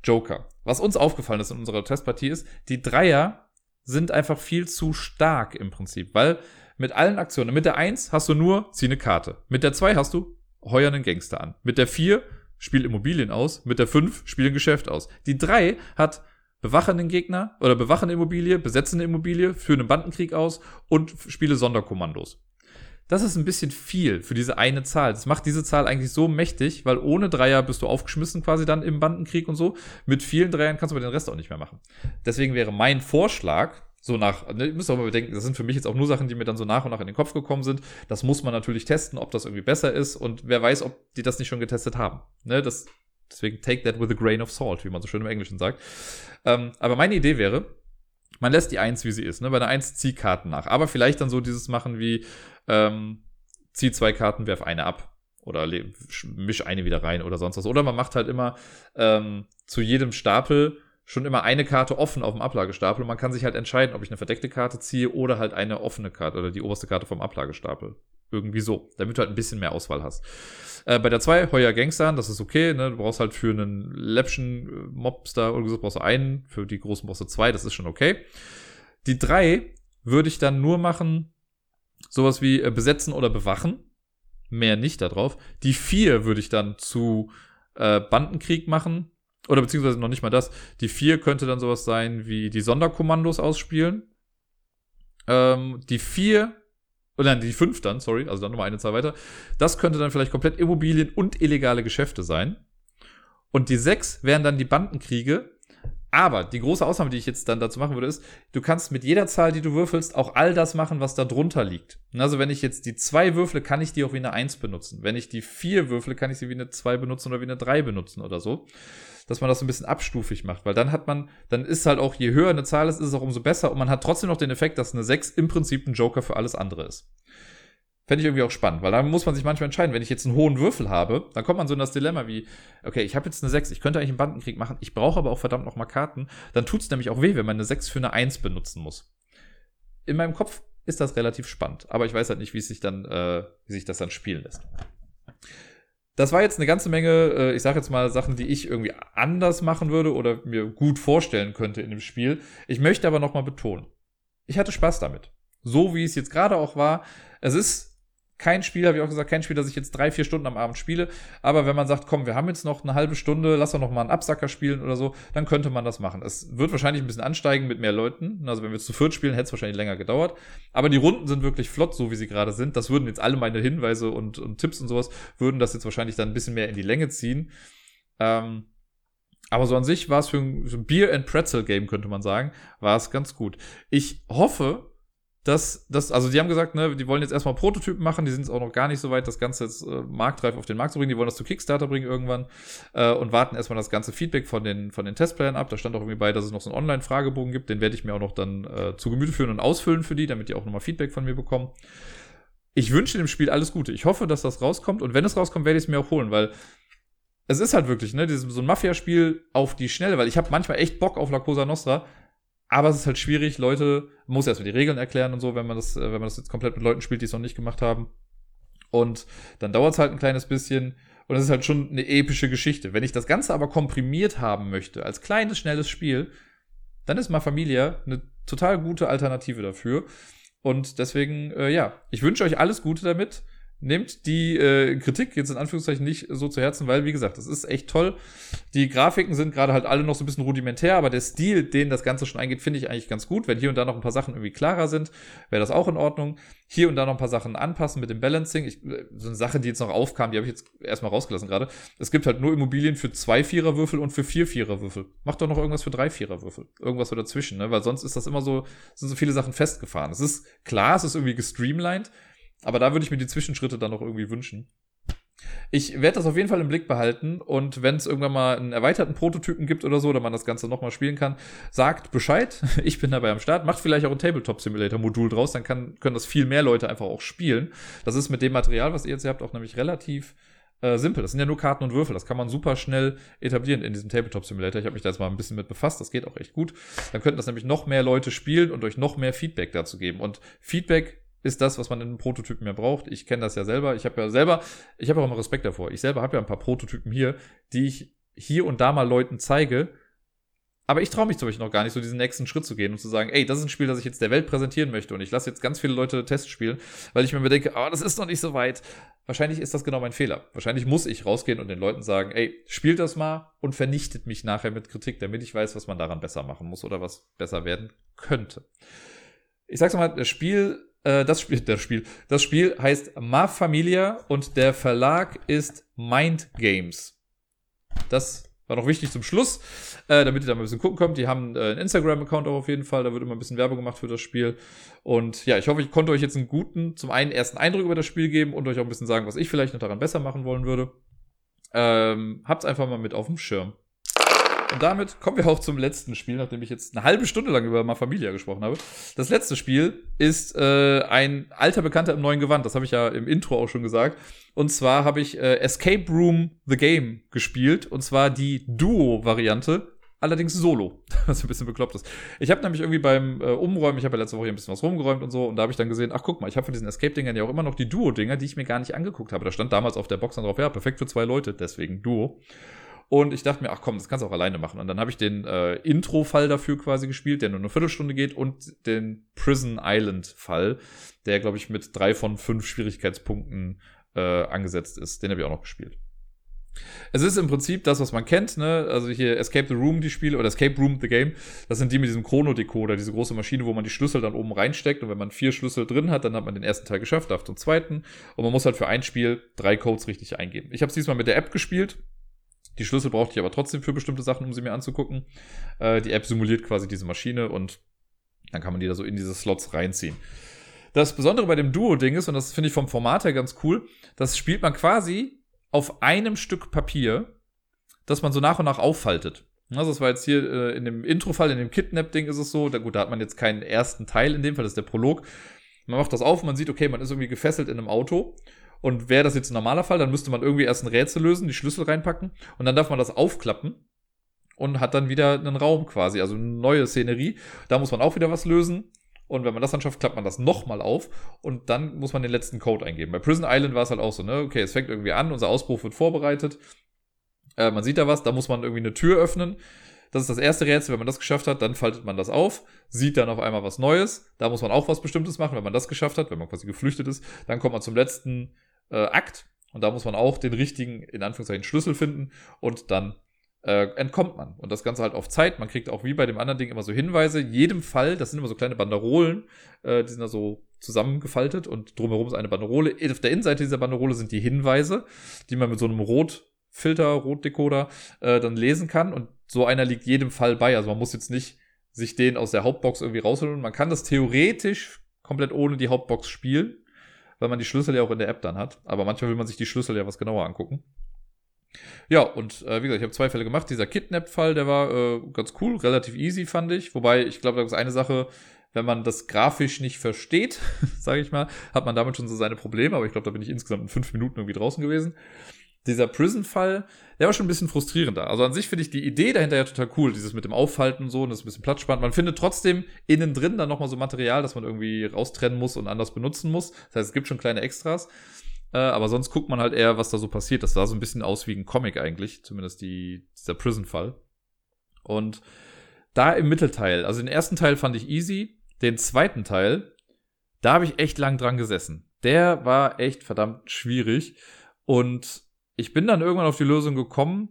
Joker. Was uns aufgefallen ist in unserer Testpartie ist, die Dreier sind einfach viel zu stark im Prinzip, weil mit allen Aktionen. Mit der 1 hast du nur, zieh eine Karte. Mit der 2 hast du, heuer einen Gangster an. Mit der 4 spiel Immobilien aus. Mit der 5 spiel ein Geschäft aus. Die 3 hat bewachen den Gegner oder bewachen Immobilie, besetzen eine Immobilie, führen einen Bandenkrieg aus und spiele Sonderkommandos. das ist ein bisschen viel für diese eine Zahl. Das macht diese Zahl eigentlich so mächtig, weil ohne Dreier bist du aufgeschmissen quasi dann im Bandenkrieg und so. Mit vielen Dreiern kannst du aber den Rest auch nicht mehr machen. Deswegen wäre mein Vorschlag, so nach, ne, ihr müsst auch mal bedenken, das sind für mich jetzt auch nur Sachen, die mir dann so nach und nach in den Kopf gekommen sind. Das muss man natürlich testen, ob das irgendwie besser ist und wer weiß, ob die das nicht schon getestet haben. Ne, das, deswegen take that with a grain of salt, wie man so schön im Englischen sagt. Ähm, aber meine Idee wäre, man lässt die 1, wie sie ist. Ne? Bei der 1 zieh Karten nach. Aber vielleicht dann so dieses machen wie, ähm, zieh zwei Karten, werf eine ab. Oder misch eine wieder rein oder sonst was. Oder man macht halt immer ähm, zu jedem Stapel schon immer eine Karte offen auf dem Ablagestapel und man kann sich halt entscheiden, ob ich eine verdeckte Karte ziehe oder halt eine offene Karte oder die oberste Karte vom Ablagestapel. Irgendwie so, damit du halt ein bisschen mehr Auswahl hast. Äh, bei der 2, Heuer Gangster, das ist okay, ne? Du brauchst halt für einen Läppchen äh, Mobster oder so brauchst du einen, für die großen brauchst du zwei, das ist schon okay. Die 3 würde ich dann nur machen, sowas wie äh, besetzen oder bewachen. Mehr nicht darauf. Die 4 würde ich dann zu äh, Bandenkrieg machen. Oder beziehungsweise noch nicht mal das. Die 4 könnte dann sowas sein wie die Sonderkommandos ausspielen. Ähm, die 4 oder die 5 dann, sorry, also dann nochmal eine Zahl weiter. Das könnte dann vielleicht komplett Immobilien und illegale Geschäfte sein. Und die 6 wären dann die Bandenkriege. Aber die große Ausnahme, die ich jetzt dann dazu machen würde, ist, du kannst mit jeder Zahl, die du würfelst, auch all das machen, was da drunter liegt. Also wenn ich jetzt die 2 würfle, kann ich die auch wie eine 1 benutzen. Wenn ich die 4 würfle, kann ich sie wie eine 2 benutzen oder wie eine 3 benutzen oder so dass man das so ein bisschen abstufig macht, weil dann hat man, dann ist halt auch, je höher eine Zahl ist, ist es auch umso besser und man hat trotzdem noch den Effekt, dass eine 6 im Prinzip ein Joker für alles andere ist. Fände ich irgendwie auch spannend, weil da muss man sich manchmal entscheiden, wenn ich jetzt einen hohen Würfel habe, dann kommt man so in das Dilemma wie, okay, ich habe jetzt eine 6, ich könnte eigentlich einen Bandenkrieg machen, ich brauche aber auch verdammt noch mal Karten, dann tut es nämlich auch weh, wenn man eine 6 für eine 1 benutzen muss. In meinem Kopf ist das relativ spannend, aber ich weiß halt nicht, wie sich dann, äh, wie sich das dann spielen lässt das war jetzt eine ganze Menge, äh, ich sage jetzt mal Sachen, die ich irgendwie anders machen würde oder mir gut vorstellen könnte in dem Spiel. Ich möchte aber nochmal betonen, ich hatte Spaß damit. So wie es jetzt gerade auch war. Es ist kein Spiel, habe ich auch gesagt, kein Spiel, das ich jetzt drei, vier Stunden am Abend spiele. Aber wenn man sagt, komm, wir haben jetzt noch eine halbe Stunde, lass doch noch mal einen Absacker spielen oder so, dann könnte man das machen. Es wird wahrscheinlich ein bisschen ansteigen mit mehr Leuten. Also wenn wir zu viert spielen, hätte es wahrscheinlich länger gedauert. Aber die Runden sind wirklich flott, so wie sie gerade sind. Das würden jetzt alle meine Hinweise und, und Tipps und sowas, würden das jetzt wahrscheinlich dann ein bisschen mehr in die Länge ziehen. Ähm, aber so an sich war es für ein, für ein Beer and Pretzel Game, könnte man sagen, war es ganz gut. Ich hoffe, dass das, also die haben gesagt, ne, die wollen jetzt erstmal Prototypen machen, die sind jetzt auch noch gar nicht so weit, das Ganze jetzt äh, marktreif auf den Markt zu bringen, die wollen das zu Kickstarter bringen irgendwann äh, und warten erstmal das ganze Feedback von den, von den Testplayern ab. Da stand auch irgendwie bei, dass es noch so einen Online-Fragebogen gibt, den werde ich mir auch noch dann äh, zu Gemüte führen und ausfüllen für die, damit die auch nochmal Feedback von mir bekommen. Ich wünsche dem Spiel alles Gute. Ich hoffe, dass das rauskommt und wenn es rauskommt, werde ich es mir auch holen, weil es ist halt wirklich, ne, dieses, so ein Mafia-Spiel auf die Schnelle, weil ich habe manchmal echt Bock auf La Cosa Nostra, aber es ist halt schwierig, Leute, man muss erstmal die Regeln erklären und so, wenn man das, äh, wenn man das jetzt komplett mit Leuten spielt, die es noch nicht gemacht haben. Und dann dauert es halt ein kleines bisschen. Und es ist halt schon eine epische Geschichte. Wenn ich das Ganze aber komprimiert haben möchte, als kleines, schnelles Spiel, dann ist Ma Familia eine total gute Alternative dafür. Und deswegen, äh, ja, ich wünsche euch alles Gute damit nehmt die äh, Kritik jetzt in Anführungszeichen nicht so zu Herzen, weil, wie gesagt, das ist echt toll. Die Grafiken sind gerade halt alle noch so ein bisschen rudimentär, aber der Stil, den das Ganze schon eingeht, finde ich eigentlich ganz gut. Wenn hier und da noch ein paar Sachen irgendwie klarer sind, wäre das auch in Ordnung. Hier und da noch ein paar Sachen anpassen mit dem Balancing. Ich, äh, so eine Sache, die jetzt noch aufkam, die habe ich jetzt erstmal rausgelassen gerade. Es gibt halt nur Immobilien für zwei Viererwürfel und für vier Viererwürfel. Macht doch noch irgendwas für drei Viererwürfel. Irgendwas so dazwischen, ne? Weil sonst ist das immer so, sind so viele Sachen festgefahren. Es ist klar, es ist irgendwie gestreamlined, aber da würde ich mir die Zwischenschritte dann noch irgendwie wünschen. Ich werde das auf jeden Fall im Blick behalten und wenn es irgendwann mal einen erweiterten Prototypen gibt oder so, oder man das Ganze nochmal spielen kann, sagt Bescheid. Ich bin dabei am Start. Macht vielleicht auch ein Tabletop Simulator Modul draus, dann kann, können das viel mehr Leute einfach auch spielen. Das ist mit dem Material, was ihr jetzt hier habt, auch nämlich relativ äh, simpel. Das sind ja nur Karten und Würfel. Das kann man super schnell etablieren in diesem Tabletop Simulator. Ich habe mich da jetzt mal ein bisschen mit befasst. Das geht auch echt gut. Dann könnten das nämlich noch mehr Leute spielen und euch noch mehr Feedback dazu geben. Und Feedback ist das, was man in Prototypen mehr braucht. Ich kenne das ja selber. Ich habe ja selber, ich habe auch immer Respekt davor. Ich selber habe ja ein paar Prototypen hier, die ich hier und da mal Leuten zeige. Aber ich traue mich zum Beispiel noch gar nicht, so diesen nächsten Schritt zu gehen und zu sagen, ey, das ist ein Spiel, das ich jetzt der Welt präsentieren möchte und ich lasse jetzt ganz viele Leute Tests spielen, weil ich mir bedenke, oh, das ist noch nicht so weit. Wahrscheinlich ist das genau mein Fehler. Wahrscheinlich muss ich rausgehen und den Leuten sagen, ey, spielt das mal und vernichtet mich nachher mit Kritik, damit ich weiß, was man daran besser machen muss oder was besser werden könnte. Ich sag's mal, das Spiel äh, das Spiel, das Spiel, das Spiel heißt Ma Familia und der Verlag ist Mind Games. Das war noch wichtig zum Schluss, äh, damit ihr da mal ein bisschen gucken könnt. Die haben äh, einen Instagram-Account auch auf jeden Fall. Da wird immer ein bisschen Werbung gemacht für das Spiel. Und ja, ich hoffe, ich konnte euch jetzt einen guten, zum einen ersten Eindruck über das Spiel geben und euch auch ein bisschen sagen, was ich vielleicht noch daran besser machen wollen würde. Ähm, habt's einfach mal mit auf dem Schirm. Und damit kommen wir auch zum letzten Spiel, nachdem ich jetzt eine halbe Stunde lang über Ma Familia gesprochen habe. Das letzte Spiel ist äh, ein alter Bekannter im neuen Gewand. Das habe ich ja im Intro auch schon gesagt. Und zwar habe ich äh, Escape Room The Game gespielt. Und zwar die Duo-Variante. Allerdings solo, was ein bisschen bekloppt ist. Ich habe nämlich irgendwie beim äh, Umräumen, ich habe ja letzte Woche ein bisschen was rumgeräumt und so, und da habe ich dann gesehen, ach guck mal, ich habe von diesen Escape-Dingern ja auch immer noch die Duo-Dinger, die ich mir gar nicht angeguckt habe. Da stand damals auf der Box dann drauf, ja, perfekt für zwei Leute, deswegen Duo. Und ich dachte mir, ach komm, das kannst du auch alleine machen. Und dann habe ich den äh, Intro-Fall dafür quasi gespielt, der nur eine Viertelstunde geht, und den Prison Island-Fall, der, glaube ich, mit drei von fünf Schwierigkeitspunkten äh, angesetzt ist. Den habe ich auch noch gespielt. Es ist im Prinzip das, was man kennt, ne? Also hier Escape the Room, die Spiele, oder Escape Room the Game, das sind die mit diesem Chrono-Decoder, diese große Maschine, wo man die Schlüssel dann oben reinsteckt und wenn man vier Schlüssel drin hat, dann hat man den ersten Teil geschafft, darf zum zweiten und man muss halt für ein Spiel drei Codes richtig eingeben. Ich habe es diesmal mit der App gespielt, die Schlüssel brauchte ich aber trotzdem für bestimmte Sachen, um sie mir anzugucken. Äh, die App simuliert quasi diese Maschine und dann kann man die da so in diese Slots reinziehen. Das Besondere bei dem Duo-Ding ist, und das finde ich vom Format her ganz cool, das spielt man quasi auf einem Stück Papier, das man so nach und nach auffaltet. Also das war jetzt hier äh, in dem Intro-Fall, in dem Kidnap-Ding ist es so, da, gut, da hat man jetzt keinen ersten Teil in dem Fall, das ist der Prolog. Man macht das auf, man sieht, okay, man ist irgendwie gefesselt in einem Auto und wäre das jetzt ein normaler Fall, dann müsste man irgendwie erst ein Rätsel lösen, die Schlüssel reinpacken und dann darf man das aufklappen und hat dann wieder einen Raum quasi, also eine neue Szenerie. Da muss man auch wieder was lösen. Und wenn man das dann schafft, klappt man das nochmal auf und dann muss man den letzten Code eingeben. Bei Prison Island war es halt auch so, ne? Okay, es fängt irgendwie an, unser Ausbruch wird vorbereitet. Äh, man sieht da was, da muss man irgendwie eine Tür öffnen. Das ist das erste Rätsel. Wenn man das geschafft hat, dann faltet man das auf, sieht dann auf einmal was Neues. Da muss man auch was Bestimmtes machen. Wenn man das geschafft hat, wenn man quasi geflüchtet ist, dann kommt man zum letzten äh, Akt. Und da muss man auch den richtigen, in Anführungszeichen, Schlüssel finden und dann äh, entkommt man. Und das Ganze halt auf Zeit. Man kriegt auch wie bei dem anderen Ding immer so Hinweise. Jedem Fall, das sind immer so kleine Banderolen, äh, die sind da so zusammengefaltet und drumherum ist eine Banderole. Auf der Innenseite dieser Banderole sind die Hinweise, die man mit so einem Rotfilter, Rotdecoder äh, dann lesen kann. Und so einer liegt jedem Fall bei. Also man muss jetzt nicht sich den aus der Hauptbox irgendwie rausholen. Man kann das theoretisch komplett ohne die Hauptbox spielen weil man die Schlüssel ja auch in der App dann hat. Aber manchmal will man sich die Schlüssel ja was genauer angucken. Ja, und äh, wie gesagt, ich habe zwei Fälle gemacht. Dieser Kidnap-Fall, der war äh, ganz cool, relativ easy, fand ich. Wobei, ich glaube, da ist eine Sache, wenn man das grafisch nicht versteht, sage ich mal, hat man damit schon so seine Probleme. Aber ich glaube, da bin ich insgesamt in fünf Minuten irgendwie draußen gewesen dieser Prison-Fall, der war schon ein bisschen frustrierender. Also an sich finde ich die Idee dahinter ja total cool, dieses mit dem Aufhalten und so, und das ist ein bisschen platzspannend. Man findet trotzdem innen drin dann nochmal so Material, das man irgendwie raustrennen muss und anders benutzen muss. Das heißt, es gibt schon kleine Extras. Äh, aber sonst guckt man halt eher, was da so passiert. Das sah so ein bisschen aus wie ein Comic eigentlich, zumindest die, dieser Prison-Fall. Und da im Mittelteil, also den ersten Teil fand ich easy, den zweiten Teil, da habe ich echt lang dran gesessen. Der war echt verdammt schwierig. Und ich bin dann irgendwann auf die Lösung gekommen,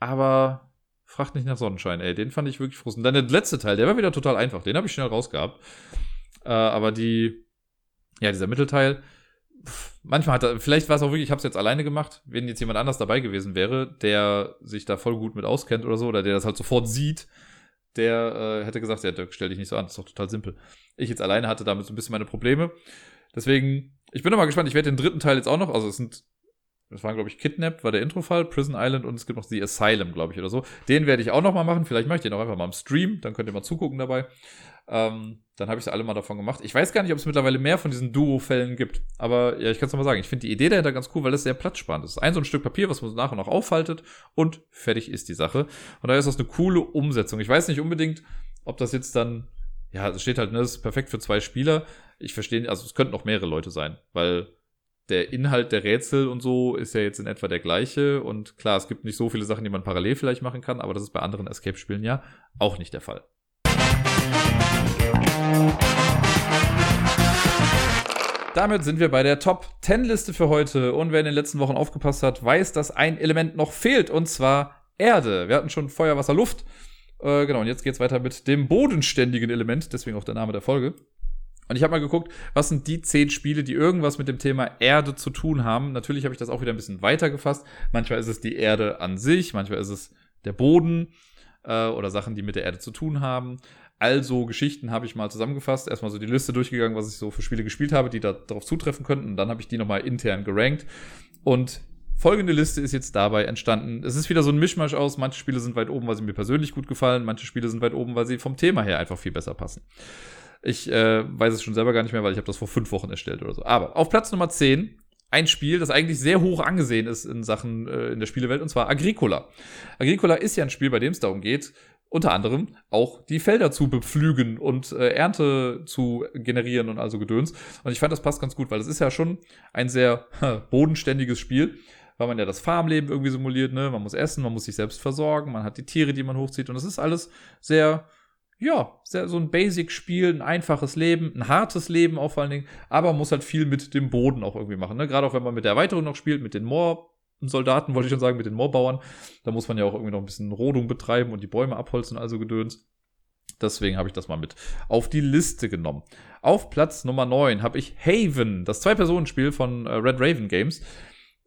aber fragt nicht nach Sonnenschein, ey. Den fand ich wirklich frustrierend. Dann der letzte Teil, der war wieder total einfach. Den habe ich schnell rausgehabt. Äh, aber die, ja, dieser Mittelteil, manchmal hat er, vielleicht war es auch wirklich, ich habe es jetzt alleine gemacht, wenn jetzt jemand anders dabei gewesen wäre, der sich da voll gut mit auskennt oder so, oder der das halt sofort sieht, der äh, hätte gesagt, ja, Dirk, stell dich nicht so an, das ist doch total simpel. Ich jetzt alleine hatte damit so ein bisschen meine Probleme. Deswegen, ich bin noch mal gespannt, ich werde den dritten Teil jetzt auch noch, also es sind das waren, glaube ich, Kidnapped, war der Introfall, Prison Island und es gibt noch The Asylum, glaube ich, oder so. Den werde ich auch noch mal machen. Vielleicht mache ich den auch einfach mal im Stream, dann könnt ihr mal zugucken dabei. Ähm, dann habe ich alle mal davon gemacht. Ich weiß gar nicht, ob es mittlerweile mehr von diesen Duo-Fällen gibt. Aber ja, ich kann es nochmal sagen. Ich finde die Idee dahinter ganz cool, weil es sehr platzsparend ist. Ein so ein Stück Papier, was man so nach und nach aufhaltet und fertig ist die Sache. Und da ist das eine coole Umsetzung. Ich weiß nicht unbedingt, ob das jetzt dann, ja, es steht halt, ne, das ist perfekt für zwei Spieler. Ich verstehe, also es könnten noch mehrere Leute sein, weil der Inhalt der Rätsel und so ist ja jetzt in etwa der gleiche. Und klar, es gibt nicht so viele Sachen, die man parallel vielleicht machen kann, aber das ist bei anderen Escape-Spielen ja auch nicht der Fall. Damit sind wir bei der Top 10 Liste für heute. Und wer in den letzten Wochen aufgepasst hat, weiß, dass ein Element noch fehlt, und zwar Erde. Wir hatten schon Feuer, Wasser, Luft. Äh, genau, und jetzt geht es weiter mit dem bodenständigen Element, deswegen auch der Name der Folge. Und ich habe mal geguckt, was sind die zehn Spiele, die irgendwas mit dem Thema Erde zu tun haben. Natürlich habe ich das auch wieder ein bisschen weiter gefasst. Manchmal ist es die Erde an sich, manchmal ist es der Boden äh, oder Sachen, die mit der Erde zu tun haben. Also Geschichten habe ich mal zusammengefasst, erstmal so die Liste durchgegangen, was ich so für Spiele gespielt habe, die da darauf zutreffen könnten. Und dann habe ich die nochmal intern gerankt. Und folgende Liste ist jetzt dabei entstanden. Es ist wieder so ein Mischmasch aus. Manche Spiele sind weit oben, weil sie mir persönlich gut gefallen. Manche Spiele sind weit oben, weil sie vom Thema her einfach viel besser passen. Ich äh, weiß es schon selber gar nicht mehr, weil ich habe das vor fünf Wochen erstellt oder so. Aber auf Platz Nummer 10 ein Spiel, das eigentlich sehr hoch angesehen ist in Sachen äh, in der Spielewelt, und zwar Agricola. Agricola ist ja ein Spiel, bei dem es darum geht, unter anderem auch die Felder zu bepflügen und äh, Ernte zu generieren und also Gedöns. Und ich fand, das passt ganz gut, weil es ist ja schon ein sehr bodenständiges Spiel, weil man ja das Farmleben irgendwie simuliert, ne? Man muss essen, man muss sich selbst versorgen, man hat die Tiere, die man hochzieht und das ist alles sehr ja, so ein Basic-Spiel, ein einfaches Leben, ein hartes Leben auch vor allen Dingen, aber muss halt viel mit dem Boden auch irgendwie machen. Ne? Gerade auch wenn man mit der Erweiterung noch spielt, mit den Moor-Soldaten, wollte ich schon sagen, mit den Moorbauern. Da muss man ja auch irgendwie noch ein bisschen Rodung betreiben und die Bäume abholzen, also Gedöns. Deswegen habe ich das mal mit auf die Liste genommen. Auf Platz Nummer 9 habe ich Haven, das Zwei-Personen-Spiel von äh, Red Raven Games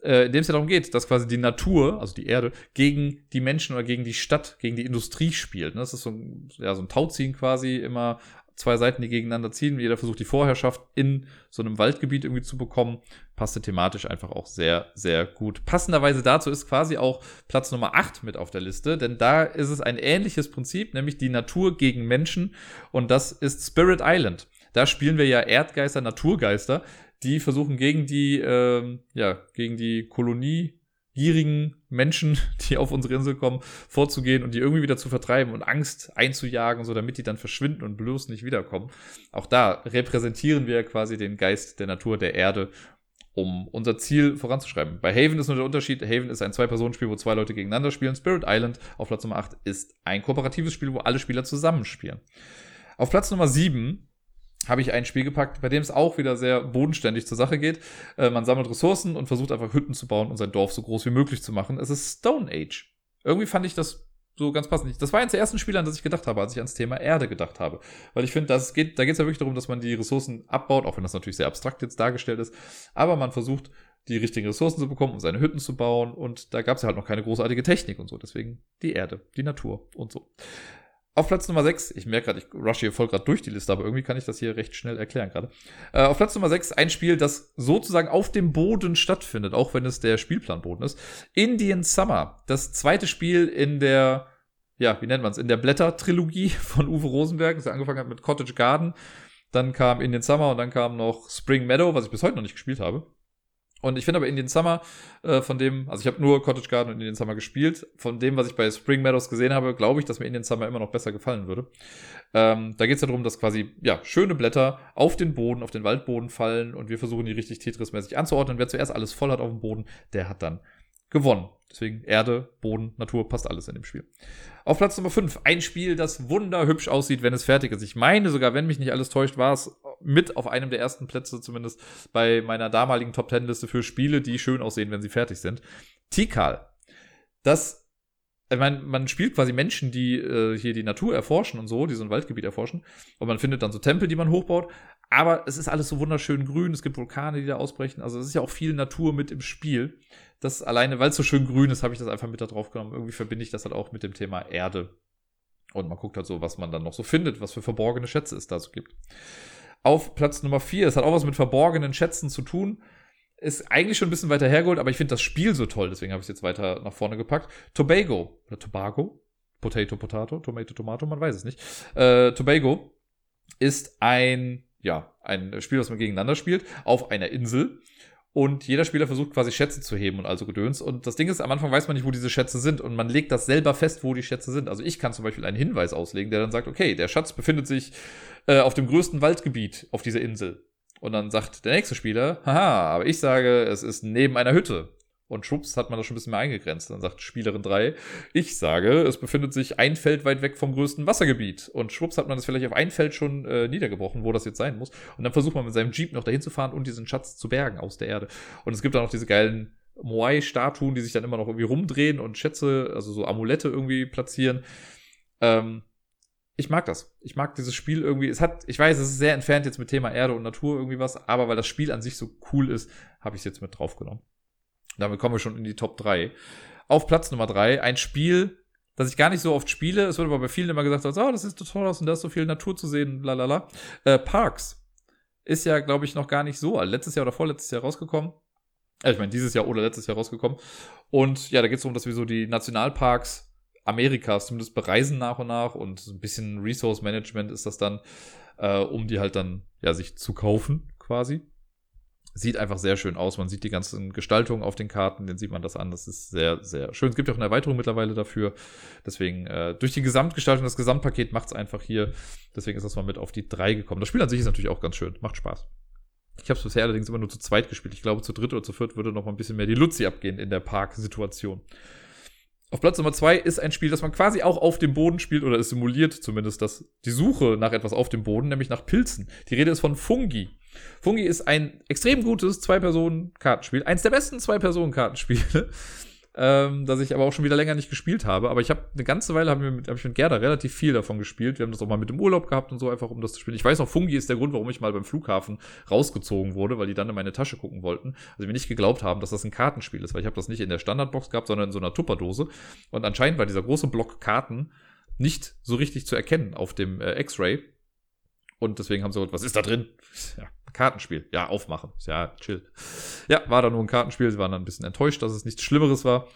äh, in dem es ja darum geht, dass quasi die Natur, also die Erde, gegen die Menschen oder gegen die Stadt, gegen die Industrie spielt. Ne? Das ist so ein, ja, so ein Tauziehen quasi, immer zwei Seiten, die gegeneinander ziehen. Jeder versucht die Vorherrschaft in so einem Waldgebiet irgendwie zu bekommen. Passte thematisch einfach auch sehr, sehr gut. Passenderweise dazu ist quasi auch Platz Nummer 8 mit auf der Liste, denn da ist es ein ähnliches Prinzip, nämlich die Natur gegen Menschen und das ist Spirit Island. Da spielen wir ja Erdgeister, Naturgeister, die versuchen gegen die, ähm, ja, gegen die koloniegierigen Menschen, die auf unsere Insel kommen, vorzugehen und die irgendwie wieder zu vertreiben und Angst einzujagen, so damit die dann verschwinden und bloß nicht wiederkommen. Auch da repräsentieren wir quasi den Geist der Natur, der Erde, um unser Ziel voranzuschreiben. Bei Haven ist nur der Unterschied, Haven ist ein Zwei-Personen-Spiel, wo zwei Leute gegeneinander spielen. Spirit Island auf Platz Nummer 8 ist ein kooperatives Spiel, wo alle Spieler zusammenspielen. Auf Platz Nummer 7 habe ich ein Spiel gepackt, bei dem es auch wieder sehr bodenständig zur Sache geht. Äh, man sammelt Ressourcen und versucht einfach Hütten zu bauen und sein Dorf so groß wie möglich zu machen. Es ist Stone Age. Irgendwie fand ich das so ganz passend. Das war eines der ersten Spiele, an das ich gedacht habe, als ich ans Thema Erde gedacht habe. Weil ich finde, das geht, da geht es ja wirklich darum, dass man die Ressourcen abbaut, auch wenn das natürlich sehr abstrakt jetzt dargestellt ist. Aber man versucht, die richtigen Ressourcen zu bekommen, um seine Hütten zu bauen. Und da gab es ja halt noch keine großartige Technik und so. Deswegen die Erde, die Natur und so. Auf Platz Nummer 6, ich merke gerade, ich rush hier voll gerade durch die Liste, aber irgendwie kann ich das hier recht schnell erklären gerade. Äh, auf Platz Nummer 6 ein Spiel, das sozusagen auf dem Boden stattfindet, auch wenn es der Spielplanboden ist. Indian Summer, das zweite Spiel in der, ja, wie nennt man es, in der Blätter-Trilogie von Uwe Rosenberg, das angefangen hat mit Cottage Garden, dann kam Indian Summer und dann kam noch Spring Meadow, was ich bis heute noch nicht gespielt habe. Und ich finde aber Indian Summer, äh, von dem, also ich habe nur Cottage Garden und Indian Summer gespielt. Von dem, was ich bei Spring Meadows gesehen habe, glaube ich, dass mir Indian Summer immer noch besser gefallen würde. Ähm, da geht es ja darum, dass quasi, ja, schöne Blätter auf den Boden, auf den Waldboden fallen und wir versuchen die richtig Tetris-mäßig anzuordnen. Wer zuerst alles voll hat auf dem Boden, der hat dann gewonnen. Deswegen Erde, Boden, Natur, passt alles in dem Spiel. Auf Platz Nummer 5, ein Spiel, das wunderhübsch aussieht, wenn es fertig ist. Ich meine sogar, wenn mich nicht alles täuscht, war es mit auf einem der ersten Plätze zumindest bei meiner damaligen Top 10 Liste für Spiele, die schön aussehen, wenn sie fertig sind. Tikal. Das ich meine, man spielt quasi Menschen, die äh, hier die Natur erforschen und so, die so ein Waldgebiet erforschen. Und man findet dann so Tempel, die man hochbaut. Aber es ist alles so wunderschön grün. Es gibt Vulkane, die da ausbrechen. Also es ist ja auch viel Natur mit im Spiel. Das alleine, weil es so schön grün ist, habe ich das einfach mit da drauf genommen. Irgendwie verbinde ich das halt auch mit dem Thema Erde. Und man guckt halt so, was man dann noch so findet, was für verborgene Schätze es da so gibt auf Platz Nummer 4. Es hat auch was mit verborgenen Schätzen zu tun. Ist eigentlich schon ein bisschen weiter hergeholt, aber ich finde das Spiel so toll, deswegen habe ich es jetzt weiter nach vorne gepackt. Tobago oder Tobago, Potato, Potato, Tomato, Tomato, man weiß es nicht. Äh, Tobago ist ein, ja, ein Spiel, das man gegeneinander spielt, auf einer Insel. Und jeder Spieler versucht quasi Schätze zu heben und also Gedöns. Und das Ding ist, am Anfang weiß man nicht, wo diese Schätze sind. Und man legt das selber fest, wo die Schätze sind. Also ich kann zum Beispiel einen Hinweis auslegen, der dann sagt, okay, der Schatz befindet sich äh, auf dem größten Waldgebiet auf dieser Insel. Und dann sagt der nächste Spieler, haha, aber ich sage, es ist neben einer Hütte. Und schwupps hat man das schon ein bisschen mehr eingegrenzt. Dann sagt Spielerin 3, ich sage, es befindet sich ein Feld weit weg vom größten Wassergebiet. Und schwupps hat man das vielleicht auf ein Feld schon äh, niedergebrochen, wo das jetzt sein muss. Und dann versucht man mit seinem Jeep noch dahin zu fahren und diesen Schatz zu bergen aus der Erde. Und es gibt dann noch diese geilen Moai-Statuen, die sich dann immer noch irgendwie rumdrehen und Schätze, also so Amulette irgendwie platzieren. Ähm, ich mag das. Ich mag dieses Spiel irgendwie. Es hat, ich weiß, es ist sehr entfernt jetzt mit Thema Erde und Natur irgendwie was, aber weil das Spiel an sich so cool ist, habe ich es jetzt mit draufgenommen. Damit kommen wir schon in die Top 3. Auf Platz Nummer 3 ein Spiel, das ich gar nicht so oft spiele. Es wird aber bei vielen immer gesagt, oh, das ist total aus und da ist so viel Natur zu sehen, lalala. Äh, Parks ist ja, glaube ich, noch gar nicht so alt. Letztes Jahr oder vorletztes Jahr rausgekommen. Äh, ich meine, dieses Jahr oder letztes Jahr rausgekommen. Und ja, da geht es darum, dass wir so die Nationalparks Amerikas zumindest bereisen nach und nach und ein bisschen Resource Management ist das dann, äh, um die halt dann ja sich zu kaufen quasi. Sieht einfach sehr schön aus. Man sieht die ganzen Gestaltungen auf den Karten, den sieht man das an. Das ist sehr, sehr schön. Es gibt ja auch eine Erweiterung mittlerweile dafür. Deswegen, äh, durch die Gesamtgestaltung, das Gesamtpaket macht es einfach hier. Deswegen ist das mal mit auf die drei gekommen. Das Spiel an sich ist natürlich auch ganz schön. Macht Spaß. Ich habe es bisher allerdings immer nur zu zweit gespielt. Ich glaube, zu dritt oder zu viert würde noch mal ein bisschen mehr die Luzi abgehen in der Parksituation. Auf Platz Nummer zwei ist ein Spiel, das man quasi auch auf dem Boden spielt oder es simuliert zumindest das, die Suche nach etwas auf dem Boden, nämlich nach Pilzen. Die Rede ist von Fungi. Fungi ist ein extrem gutes Zwei-Personen-Kartenspiel. Eins der besten Zwei-Personen-Kartenspiele. Ähm, das ich aber auch schon wieder länger nicht gespielt habe. Aber ich habe eine ganze Weile, habe hab ich mit Gerda relativ viel davon gespielt. Wir haben das auch mal mit dem Urlaub gehabt und so, einfach um das zu spielen. Ich weiß noch, Fungi ist der Grund, warum ich mal beim Flughafen rausgezogen wurde, weil die dann in meine Tasche gucken wollten. Also mir nicht geglaubt haben, dass das ein Kartenspiel ist, weil ich habe das nicht in der Standardbox gehabt, sondern in so einer Tupperdose. Und anscheinend war dieser große Block Karten nicht so richtig zu erkennen auf dem äh, X-Ray. Und deswegen haben sie gesagt, was ist da drin? Ja, Kartenspiel. Ja, aufmachen. Ja, chill. Ja, war da nur ein Kartenspiel. Sie waren dann ein bisschen enttäuscht, dass es nichts Schlimmeres war.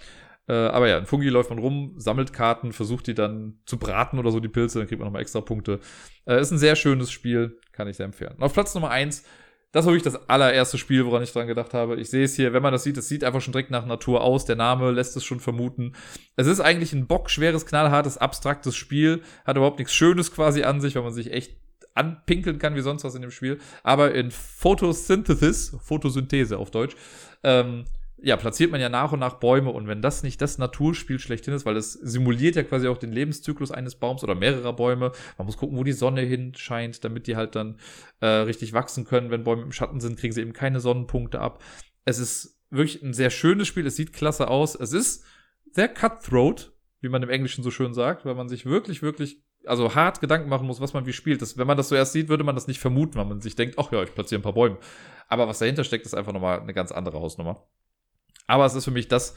Äh, aber ja, ein Fungi läuft man rum, sammelt Karten, versucht die dann zu braten oder so, die Pilze, dann kriegt man nochmal extra Punkte. Äh, ist ein sehr schönes Spiel, kann ich sehr empfehlen. Und auf Platz Nummer eins das war wirklich das allererste Spiel, woran ich dran gedacht habe. Ich sehe es hier, wenn man das sieht, es sieht einfach schon direkt nach Natur aus. Der Name lässt es schon vermuten. Es ist eigentlich ein bockschweres, knallhartes, abstraktes Spiel. Hat überhaupt nichts Schönes quasi an sich, weil man sich echt anpinkeln kann wie sonst was in dem Spiel. Aber in Photosynthesis, Photosynthese auf Deutsch, ähm, ja, platziert man ja nach und nach Bäume und wenn das nicht das Naturspiel schlechthin ist, weil es simuliert ja quasi auch den Lebenszyklus eines Baums oder mehrerer Bäume. Man muss gucken, wo die Sonne hinscheint, damit die halt dann äh, richtig wachsen können. Wenn Bäume im Schatten sind, kriegen sie eben keine Sonnenpunkte ab. Es ist wirklich ein sehr schönes Spiel. Es sieht klasse aus. Es ist sehr cutthroat, wie man im Englischen so schön sagt, weil man sich wirklich, wirklich also hart Gedanken machen muss, was man wie spielt. Das, wenn man das so erst sieht, würde man das nicht vermuten, weil man sich denkt, ach ja, ich platziere ein paar Bäume. Aber was dahinter steckt, ist einfach nochmal eine ganz andere Hausnummer. Aber es ist für mich das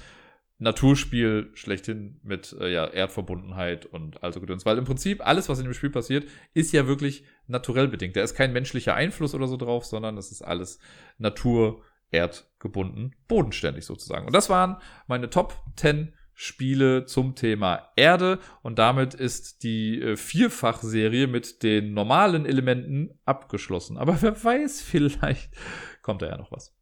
Naturspiel schlechthin mit äh, ja, Erdverbundenheit und also Gedöns. Weil im Prinzip alles, was in dem Spiel passiert, ist ja wirklich naturell bedingt. Da ist kein menschlicher Einfluss oder so drauf, sondern das ist alles Natur, erdgebunden, bodenständig sozusagen. Und das waren meine Top 10 Spiele zum Thema Erde und damit ist die äh, Vierfach-Serie mit den normalen Elementen abgeschlossen. Aber wer weiß, vielleicht kommt da ja noch was.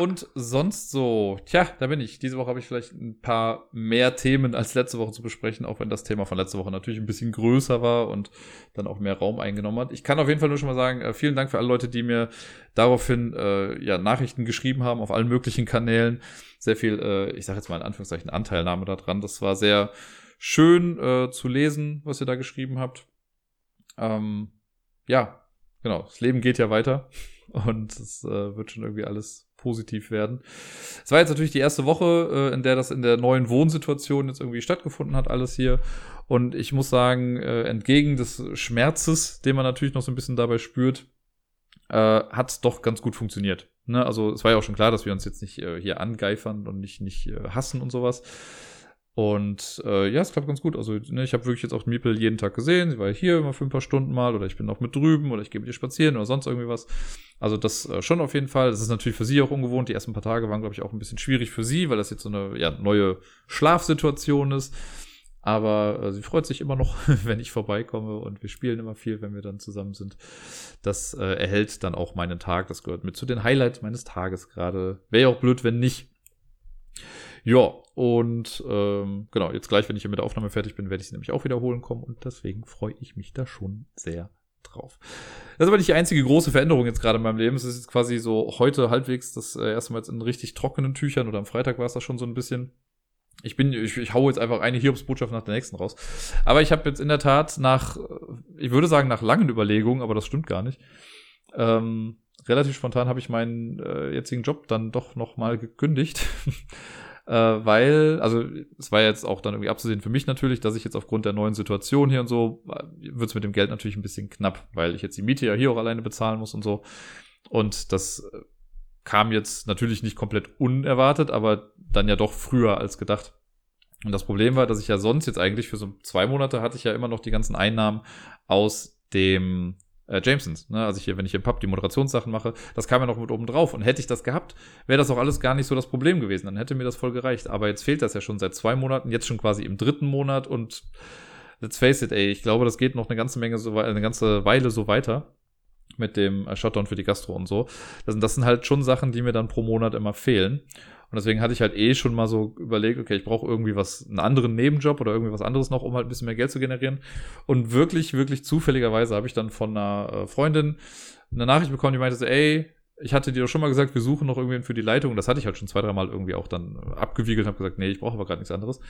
Und sonst so, tja, da bin ich. Diese Woche habe ich vielleicht ein paar mehr Themen als letzte Woche zu besprechen, auch wenn das Thema von letzter Woche natürlich ein bisschen größer war und dann auch mehr Raum eingenommen hat. Ich kann auf jeden Fall nur schon mal sagen, äh, vielen Dank für alle Leute, die mir daraufhin äh, ja, Nachrichten geschrieben haben auf allen möglichen Kanälen. Sehr viel, äh, ich sage jetzt mal in Anführungszeichen, Anteilnahme daran. Das war sehr schön äh, zu lesen, was ihr da geschrieben habt. Ähm, ja, genau. Das Leben geht ja weiter und es äh, wird schon irgendwie alles positiv werden. Es war jetzt natürlich die erste Woche, äh, in der das in der neuen Wohnsituation jetzt irgendwie stattgefunden hat, alles hier. Und ich muss sagen, äh, entgegen des Schmerzes, den man natürlich noch so ein bisschen dabei spürt, äh, hat es doch ganz gut funktioniert. Ne? Also es war ja auch schon klar, dass wir uns jetzt nicht äh, hier angeifern und nicht, nicht äh, hassen und sowas. Und äh, ja, es klappt ganz gut. Also ne, ich habe wirklich jetzt auch Miepel jeden Tag gesehen. Sie war hier immer für ein paar Stunden mal oder ich bin auch mit drüben oder ich gehe mit ihr spazieren oder sonst irgendwie was. Also das äh, schon auf jeden Fall. Das ist natürlich für sie auch ungewohnt. Die ersten paar Tage waren, glaube ich, auch ein bisschen schwierig für sie, weil das jetzt so eine ja, neue Schlafsituation ist. Aber äh, sie freut sich immer noch, wenn ich vorbeikomme und wir spielen immer viel, wenn wir dann zusammen sind. Das äh, erhält dann auch meinen Tag. Das gehört mit zu den Highlights meines Tages gerade. Wäre ja auch blöd, wenn nicht. Ja, und ähm, genau, jetzt gleich, wenn ich hier mit der Aufnahme fertig bin, werde ich sie nämlich auch wiederholen kommen und deswegen freue ich mich da schon sehr drauf. Das ist aber nicht die einzige große Veränderung jetzt gerade in meinem Leben. Es ist jetzt quasi so heute halbwegs das äh, erste Mal jetzt in richtig trockenen Tüchern oder am Freitag war es das schon so ein bisschen. Ich bin, ich, ich hau jetzt einfach eine Hiobsbotschaft nach der nächsten raus. Aber ich habe jetzt in der Tat nach, ich würde sagen nach langen Überlegungen, aber das stimmt gar nicht, ähm, relativ spontan habe ich meinen äh, jetzigen Job dann doch nochmal gekündigt. äh, weil, also es war jetzt auch dann irgendwie abzusehen für mich natürlich, dass ich jetzt aufgrund der neuen Situation hier und so, wird es mit dem Geld natürlich ein bisschen knapp, weil ich jetzt die Miete ja hier auch alleine bezahlen muss und so. Und das äh, kam jetzt natürlich nicht komplett unerwartet, aber dann ja doch früher als gedacht. Und das Problem war, dass ich ja sonst jetzt eigentlich für so zwei Monate hatte ich ja immer noch die ganzen Einnahmen aus dem äh, Jamesons. Ne? Also hier, wenn ich im Pub die Moderationssachen mache, das kam ja noch mit oben drauf. Und hätte ich das gehabt, wäre das auch alles gar nicht so das Problem gewesen. Dann hätte mir das voll gereicht. Aber jetzt fehlt das ja schon seit zwei Monaten, jetzt schon quasi im dritten Monat und let's face it, ey, ich glaube, das geht noch eine ganze Menge so eine ganze Weile so weiter mit dem äh, Shutdown für die Gastro und so. Das, das sind halt schon Sachen, die mir dann pro Monat immer fehlen. Und deswegen hatte ich halt eh schon mal so überlegt, okay, ich brauche irgendwie was, einen anderen Nebenjob oder irgendwie was anderes noch, um halt ein bisschen mehr Geld zu generieren. Und wirklich, wirklich zufälligerweise habe ich dann von einer äh, Freundin eine Nachricht bekommen, die meinte so, ey, ich hatte dir doch schon mal gesagt, wir suchen noch irgendwen für die Leitung. Das hatte ich halt schon zwei, dreimal irgendwie auch dann abgewiegelt und habe gesagt, nee, ich brauche aber gerade nichts anderes.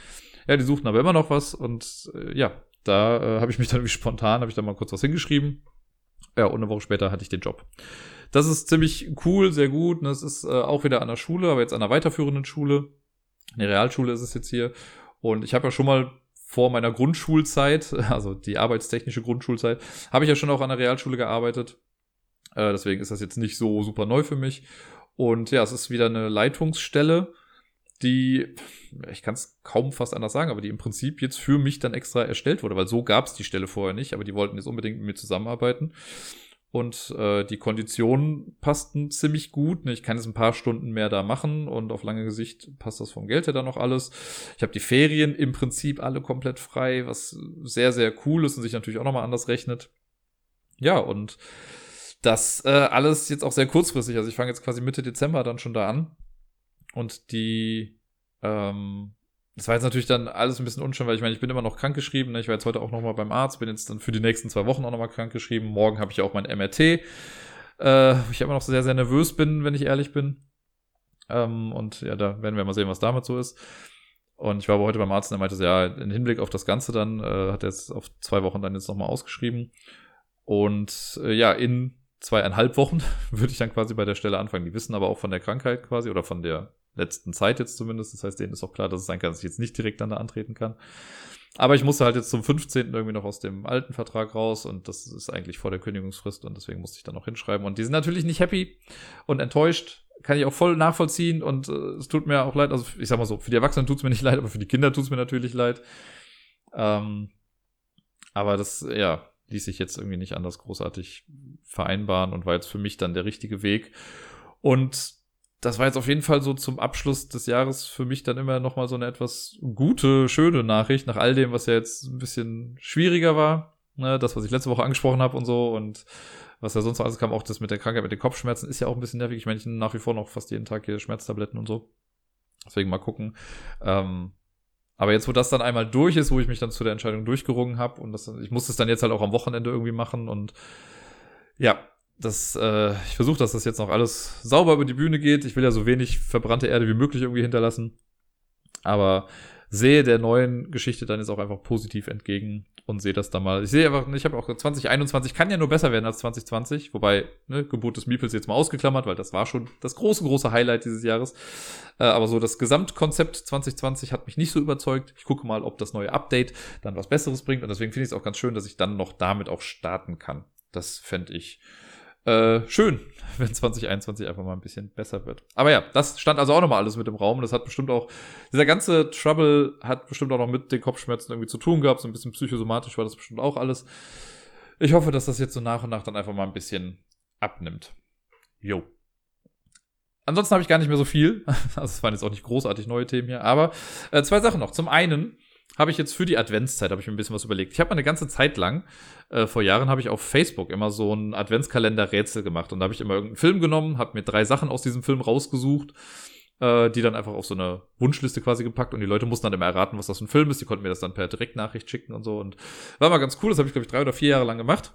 Ja, die suchten aber immer noch was und äh, ja, da äh, habe ich mich dann irgendwie spontan, habe ich dann mal kurz was hingeschrieben. Ja, und eine Woche später hatte ich den Job. Das ist ziemlich cool, sehr gut. Das ist äh, auch wieder an der Schule, aber jetzt an einer weiterführenden Schule. Eine Realschule ist es jetzt hier. Und ich habe ja schon mal vor meiner Grundschulzeit, also die arbeitstechnische Grundschulzeit, habe ich ja schon auch an der Realschule gearbeitet. Äh, deswegen ist das jetzt nicht so super neu für mich. Und ja, es ist wieder eine Leitungsstelle, die, ich kann es kaum fast anders sagen, aber die im Prinzip jetzt für mich dann extra erstellt wurde, weil so gab es die Stelle vorher nicht, aber die wollten jetzt unbedingt mit mir zusammenarbeiten und äh, die Konditionen passten ziemlich gut. Ich kann jetzt ein paar Stunden mehr da machen und auf lange Gesicht passt das vom Geld her dann noch alles. Ich habe die Ferien im Prinzip alle komplett frei, was sehr, sehr cool ist und sich natürlich auch nochmal anders rechnet. Ja, und das äh, alles jetzt auch sehr kurzfristig. Also ich fange jetzt quasi Mitte Dezember dann schon da an. Und die ähm, das war jetzt natürlich dann alles ein bisschen unschön, weil ich meine, ich bin immer noch krankgeschrieben. Ne? Ich war jetzt heute auch nochmal beim Arzt, bin jetzt dann für die nächsten zwei Wochen auch nochmal krankgeschrieben. Morgen habe ich auch mein MRT, äh, ich immer noch sehr, sehr nervös bin, wenn ich ehrlich bin. Ähm, und ja, da werden wir mal sehen, was damit so ist. Und ich war aber heute beim Arzt und er meinte, ja, im Hinblick auf das Ganze dann, äh, hat er jetzt auf zwei Wochen dann jetzt nochmal ausgeschrieben. Und äh, ja, in zweieinhalb Wochen würde ich dann quasi bei der Stelle anfangen. Die wissen aber auch von der Krankheit quasi oder von der letzten Zeit jetzt zumindest. Das heißt, denen ist auch klar, dass es sein kann, dass ich jetzt nicht direkt dann da antreten kann. Aber ich musste halt jetzt zum 15. irgendwie noch aus dem alten Vertrag raus und das ist eigentlich vor der Kündigungsfrist und deswegen musste ich dann noch hinschreiben. Und die sind natürlich nicht happy und enttäuscht. Kann ich auch voll nachvollziehen und äh, es tut mir auch leid. Also ich sag mal so, für die Erwachsenen tut es mir nicht leid, aber für die Kinder tut es mir natürlich leid. Ähm, aber das, ja, ließ sich jetzt irgendwie nicht anders großartig vereinbaren und war jetzt für mich dann der richtige Weg. Und das war jetzt auf jeden Fall so zum Abschluss des Jahres für mich dann immer noch mal so eine etwas gute, schöne Nachricht nach all dem, was ja jetzt ein bisschen schwieriger war. Ne, das, was ich letzte Woche angesprochen habe und so und was ja sonst noch alles kam, auch das mit der Krankheit, mit den Kopfschmerzen ist ja auch ein bisschen nervig. Ich meine, ich nach wie vor noch fast jeden Tag hier Schmerztabletten und so. Deswegen mal gucken. Ähm, aber jetzt, wo das dann einmal durch ist, wo ich mich dann zu der Entscheidung durchgerungen habe und das, ich muss es dann jetzt halt auch am Wochenende irgendwie machen und ja, das, äh, ich versuche, dass das jetzt noch alles sauber über die Bühne geht. Ich will ja so wenig verbrannte Erde wie möglich irgendwie hinterlassen. Aber sehe der neuen Geschichte dann jetzt auch einfach positiv entgegen und sehe das da mal. Ich sehe einfach, ich habe auch 2021 kann ja nur besser werden als 2020, wobei ne, Geburt des Meeples jetzt mal ausgeklammert, weil das war schon das große, große Highlight dieses Jahres. Äh, aber so das Gesamtkonzept 2020 hat mich nicht so überzeugt. Ich gucke mal, ob das neue Update dann was Besseres bringt und deswegen finde ich es auch ganz schön, dass ich dann noch damit auch starten kann. Das fände ich äh, schön, wenn 2021 einfach mal ein bisschen besser wird. Aber ja, das stand also auch nochmal alles mit im Raum. Das hat bestimmt auch, dieser ganze Trouble hat bestimmt auch noch mit den Kopfschmerzen irgendwie zu tun gehabt. So ein bisschen psychosomatisch war das bestimmt auch alles. Ich hoffe, dass das jetzt so nach und nach dann einfach mal ein bisschen abnimmt. Jo. Ansonsten habe ich gar nicht mehr so viel. Also es waren jetzt auch nicht großartig neue Themen hier. Aber äh, zwei Sachen noch. Zum einen habe ich jetzt für die Adventszeit, habe ich mir ein bisschen was überlegt. Ich habe eine ganze Zeit lang, äh, vor Jahren habe ich auf Facebook immer so ein Adventskalender-Rätsel gemacht. Und da habe ich immer irgendeinen Film genommen, habe mir drei Sachen aus diesem Film rausgesucht, äh, die dann einfach auf so eine Wunschliste quasi gepackt. Und die Leute mussten dann immer erraten, was das für ein Film ist. Die konnten mir das dann per Direktnachricht schicken und so. Und war mal ganz cool. Das habe ich, glaube ich, drei oder vier Jahre lang gemacht.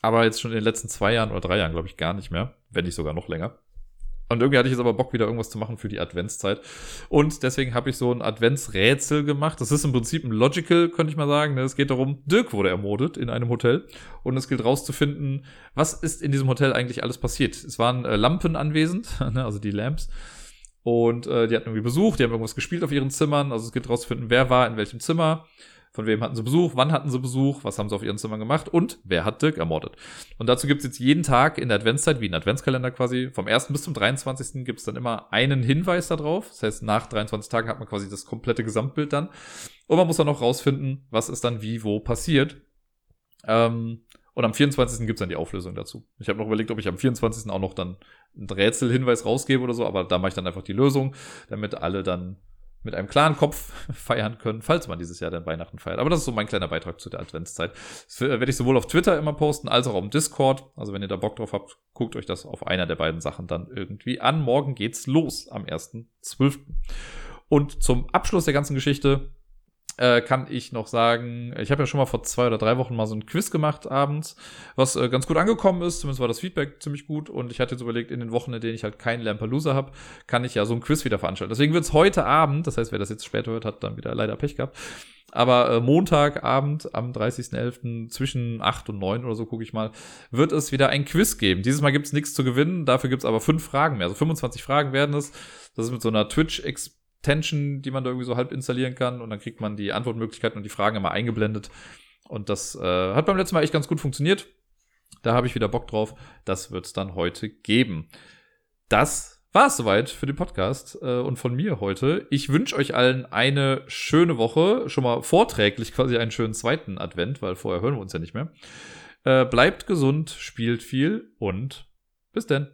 Aber jetzt schon in den letzten zwei Jahren oder drei Jahren, glaube ich, gar nicht mehr. Wenn nicht sogar noch länger. Und irgendwie hatte ich jetzt aber Bock, wieder irgendwas zu machen für die Adventszeit. Und deswegen habe ich so ein Adventsrätsel gemacht. Das ist im Prinzip ein Logical, könnte ich mal sagen. Es geht darum, Dirk wurde ermordet in einem Hotel. Und es gilt rauszufinden, was ist in diesem Hotel eigentlich alles passiert. Es waren äh, Lampen anwesend, ne, also die Lamps. Und äh, die hatten irgendwie Besuch, die haben irgendwas gespielt auf ihren Zimmern. Also es gilt rauszufinden, wer war in welchem Zimmer. Von wem hatten sie Besuch? Wann hatten sie Besuch? Was haben sie auf ihren Zimmern gemacht? Und wer hat Dirk ermordet? Und dazu gibt's jetzt jeden Tag in der Adventszeit, wie ein Adventskalender quasi, vom 1. bis zum 23. gibt's dann immer einen Hinweis darauf. Das heißt, nach 23 Tagen hat man quasi das komplette Gesamtbild dann. Und man muss dann noch rausfinden, was ist dann wie, wo passiert. Ähm, und am 24. gibt's dann die Auflösung dazu. Ich habe noch überlegt, ob ich am 24. auch noch dann einen Rätselhinweis rausgebe oder so, aber da mache ich dann einfach die Lösung, damit alle dann mit einem klaren Kopf feiern können, falls man dieses Jahr dann Weihnachten feiert. Aber das ist so mein kleiner Beitrag zu der Adventszeit. Das werde ich sowohl auf Twitter immer posten, als auch auf Discord. Also wenn ihr da Bock drauf habt, guckt euch das auf einer der beiden Sachen dann irgendwie an. Morgen geht's los am 1.12. Und zum Abschluss der ganzen Geschichte äh, kann ich noch sagen, ich habe ja schon mal vor zwei oder drei Wochen mal so ein Quiz gemacht abends, was äh, ganz gut angekommen ist. Zumindest war das Feedback ziemlich gut. Und ich hatte jetzt überlegt, in den Wochen, in denen ich halt keinen Lampalooza habe, kann ich ja so ein Quiz wieder veranstalten. Deswegen wird es heute Abend, das heißt, wer das jetzt später hört, hat dann wieder leider Pech gehabt. Aber äh, Montagabend am 30.11. zwischen 8 und 9 oder so, gucke ich mal, wird es wieder ein Quiz geben. Dieses Mal gibt es nichts zu gewinnen, dafür gibt es aber fünf Fragen mehr. Also 25 Fragen werden es. Das ist mit so einer Twitch-Experience Tension, die man da irgendwie so halb installieren kann. Und dann kriegt man die Antwortmöglichkeiten und die Fragen immer eingeblendet. Und das äh, hat beim letzten Mal echt ganz gut funktioniert. Da habe ich wieder Bock drauf. Das wird es dann heute geben. Das war es soweit für den Podcast äh, und von mir heute. Ich wünsche euch allen eine schöne Woche. Schon mal vorträglich quasi einen schönen zweiten Advent, weil vorher hören wir uns ja nicht mehr. Äh, bleibt gesund, spielt viel und bis denn.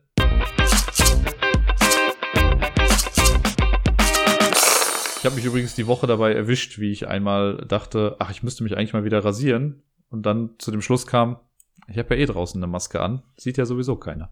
Ich habe mich übrigens die Woche dabei erwischt, wie ich einmal dachte, ach, ich müsste mich eigentlich mal wieder rasieren. Und dann zu dem Schluss kam, ich habe ja eh draußen eine Maske an. Sieht ja sowieso keiner.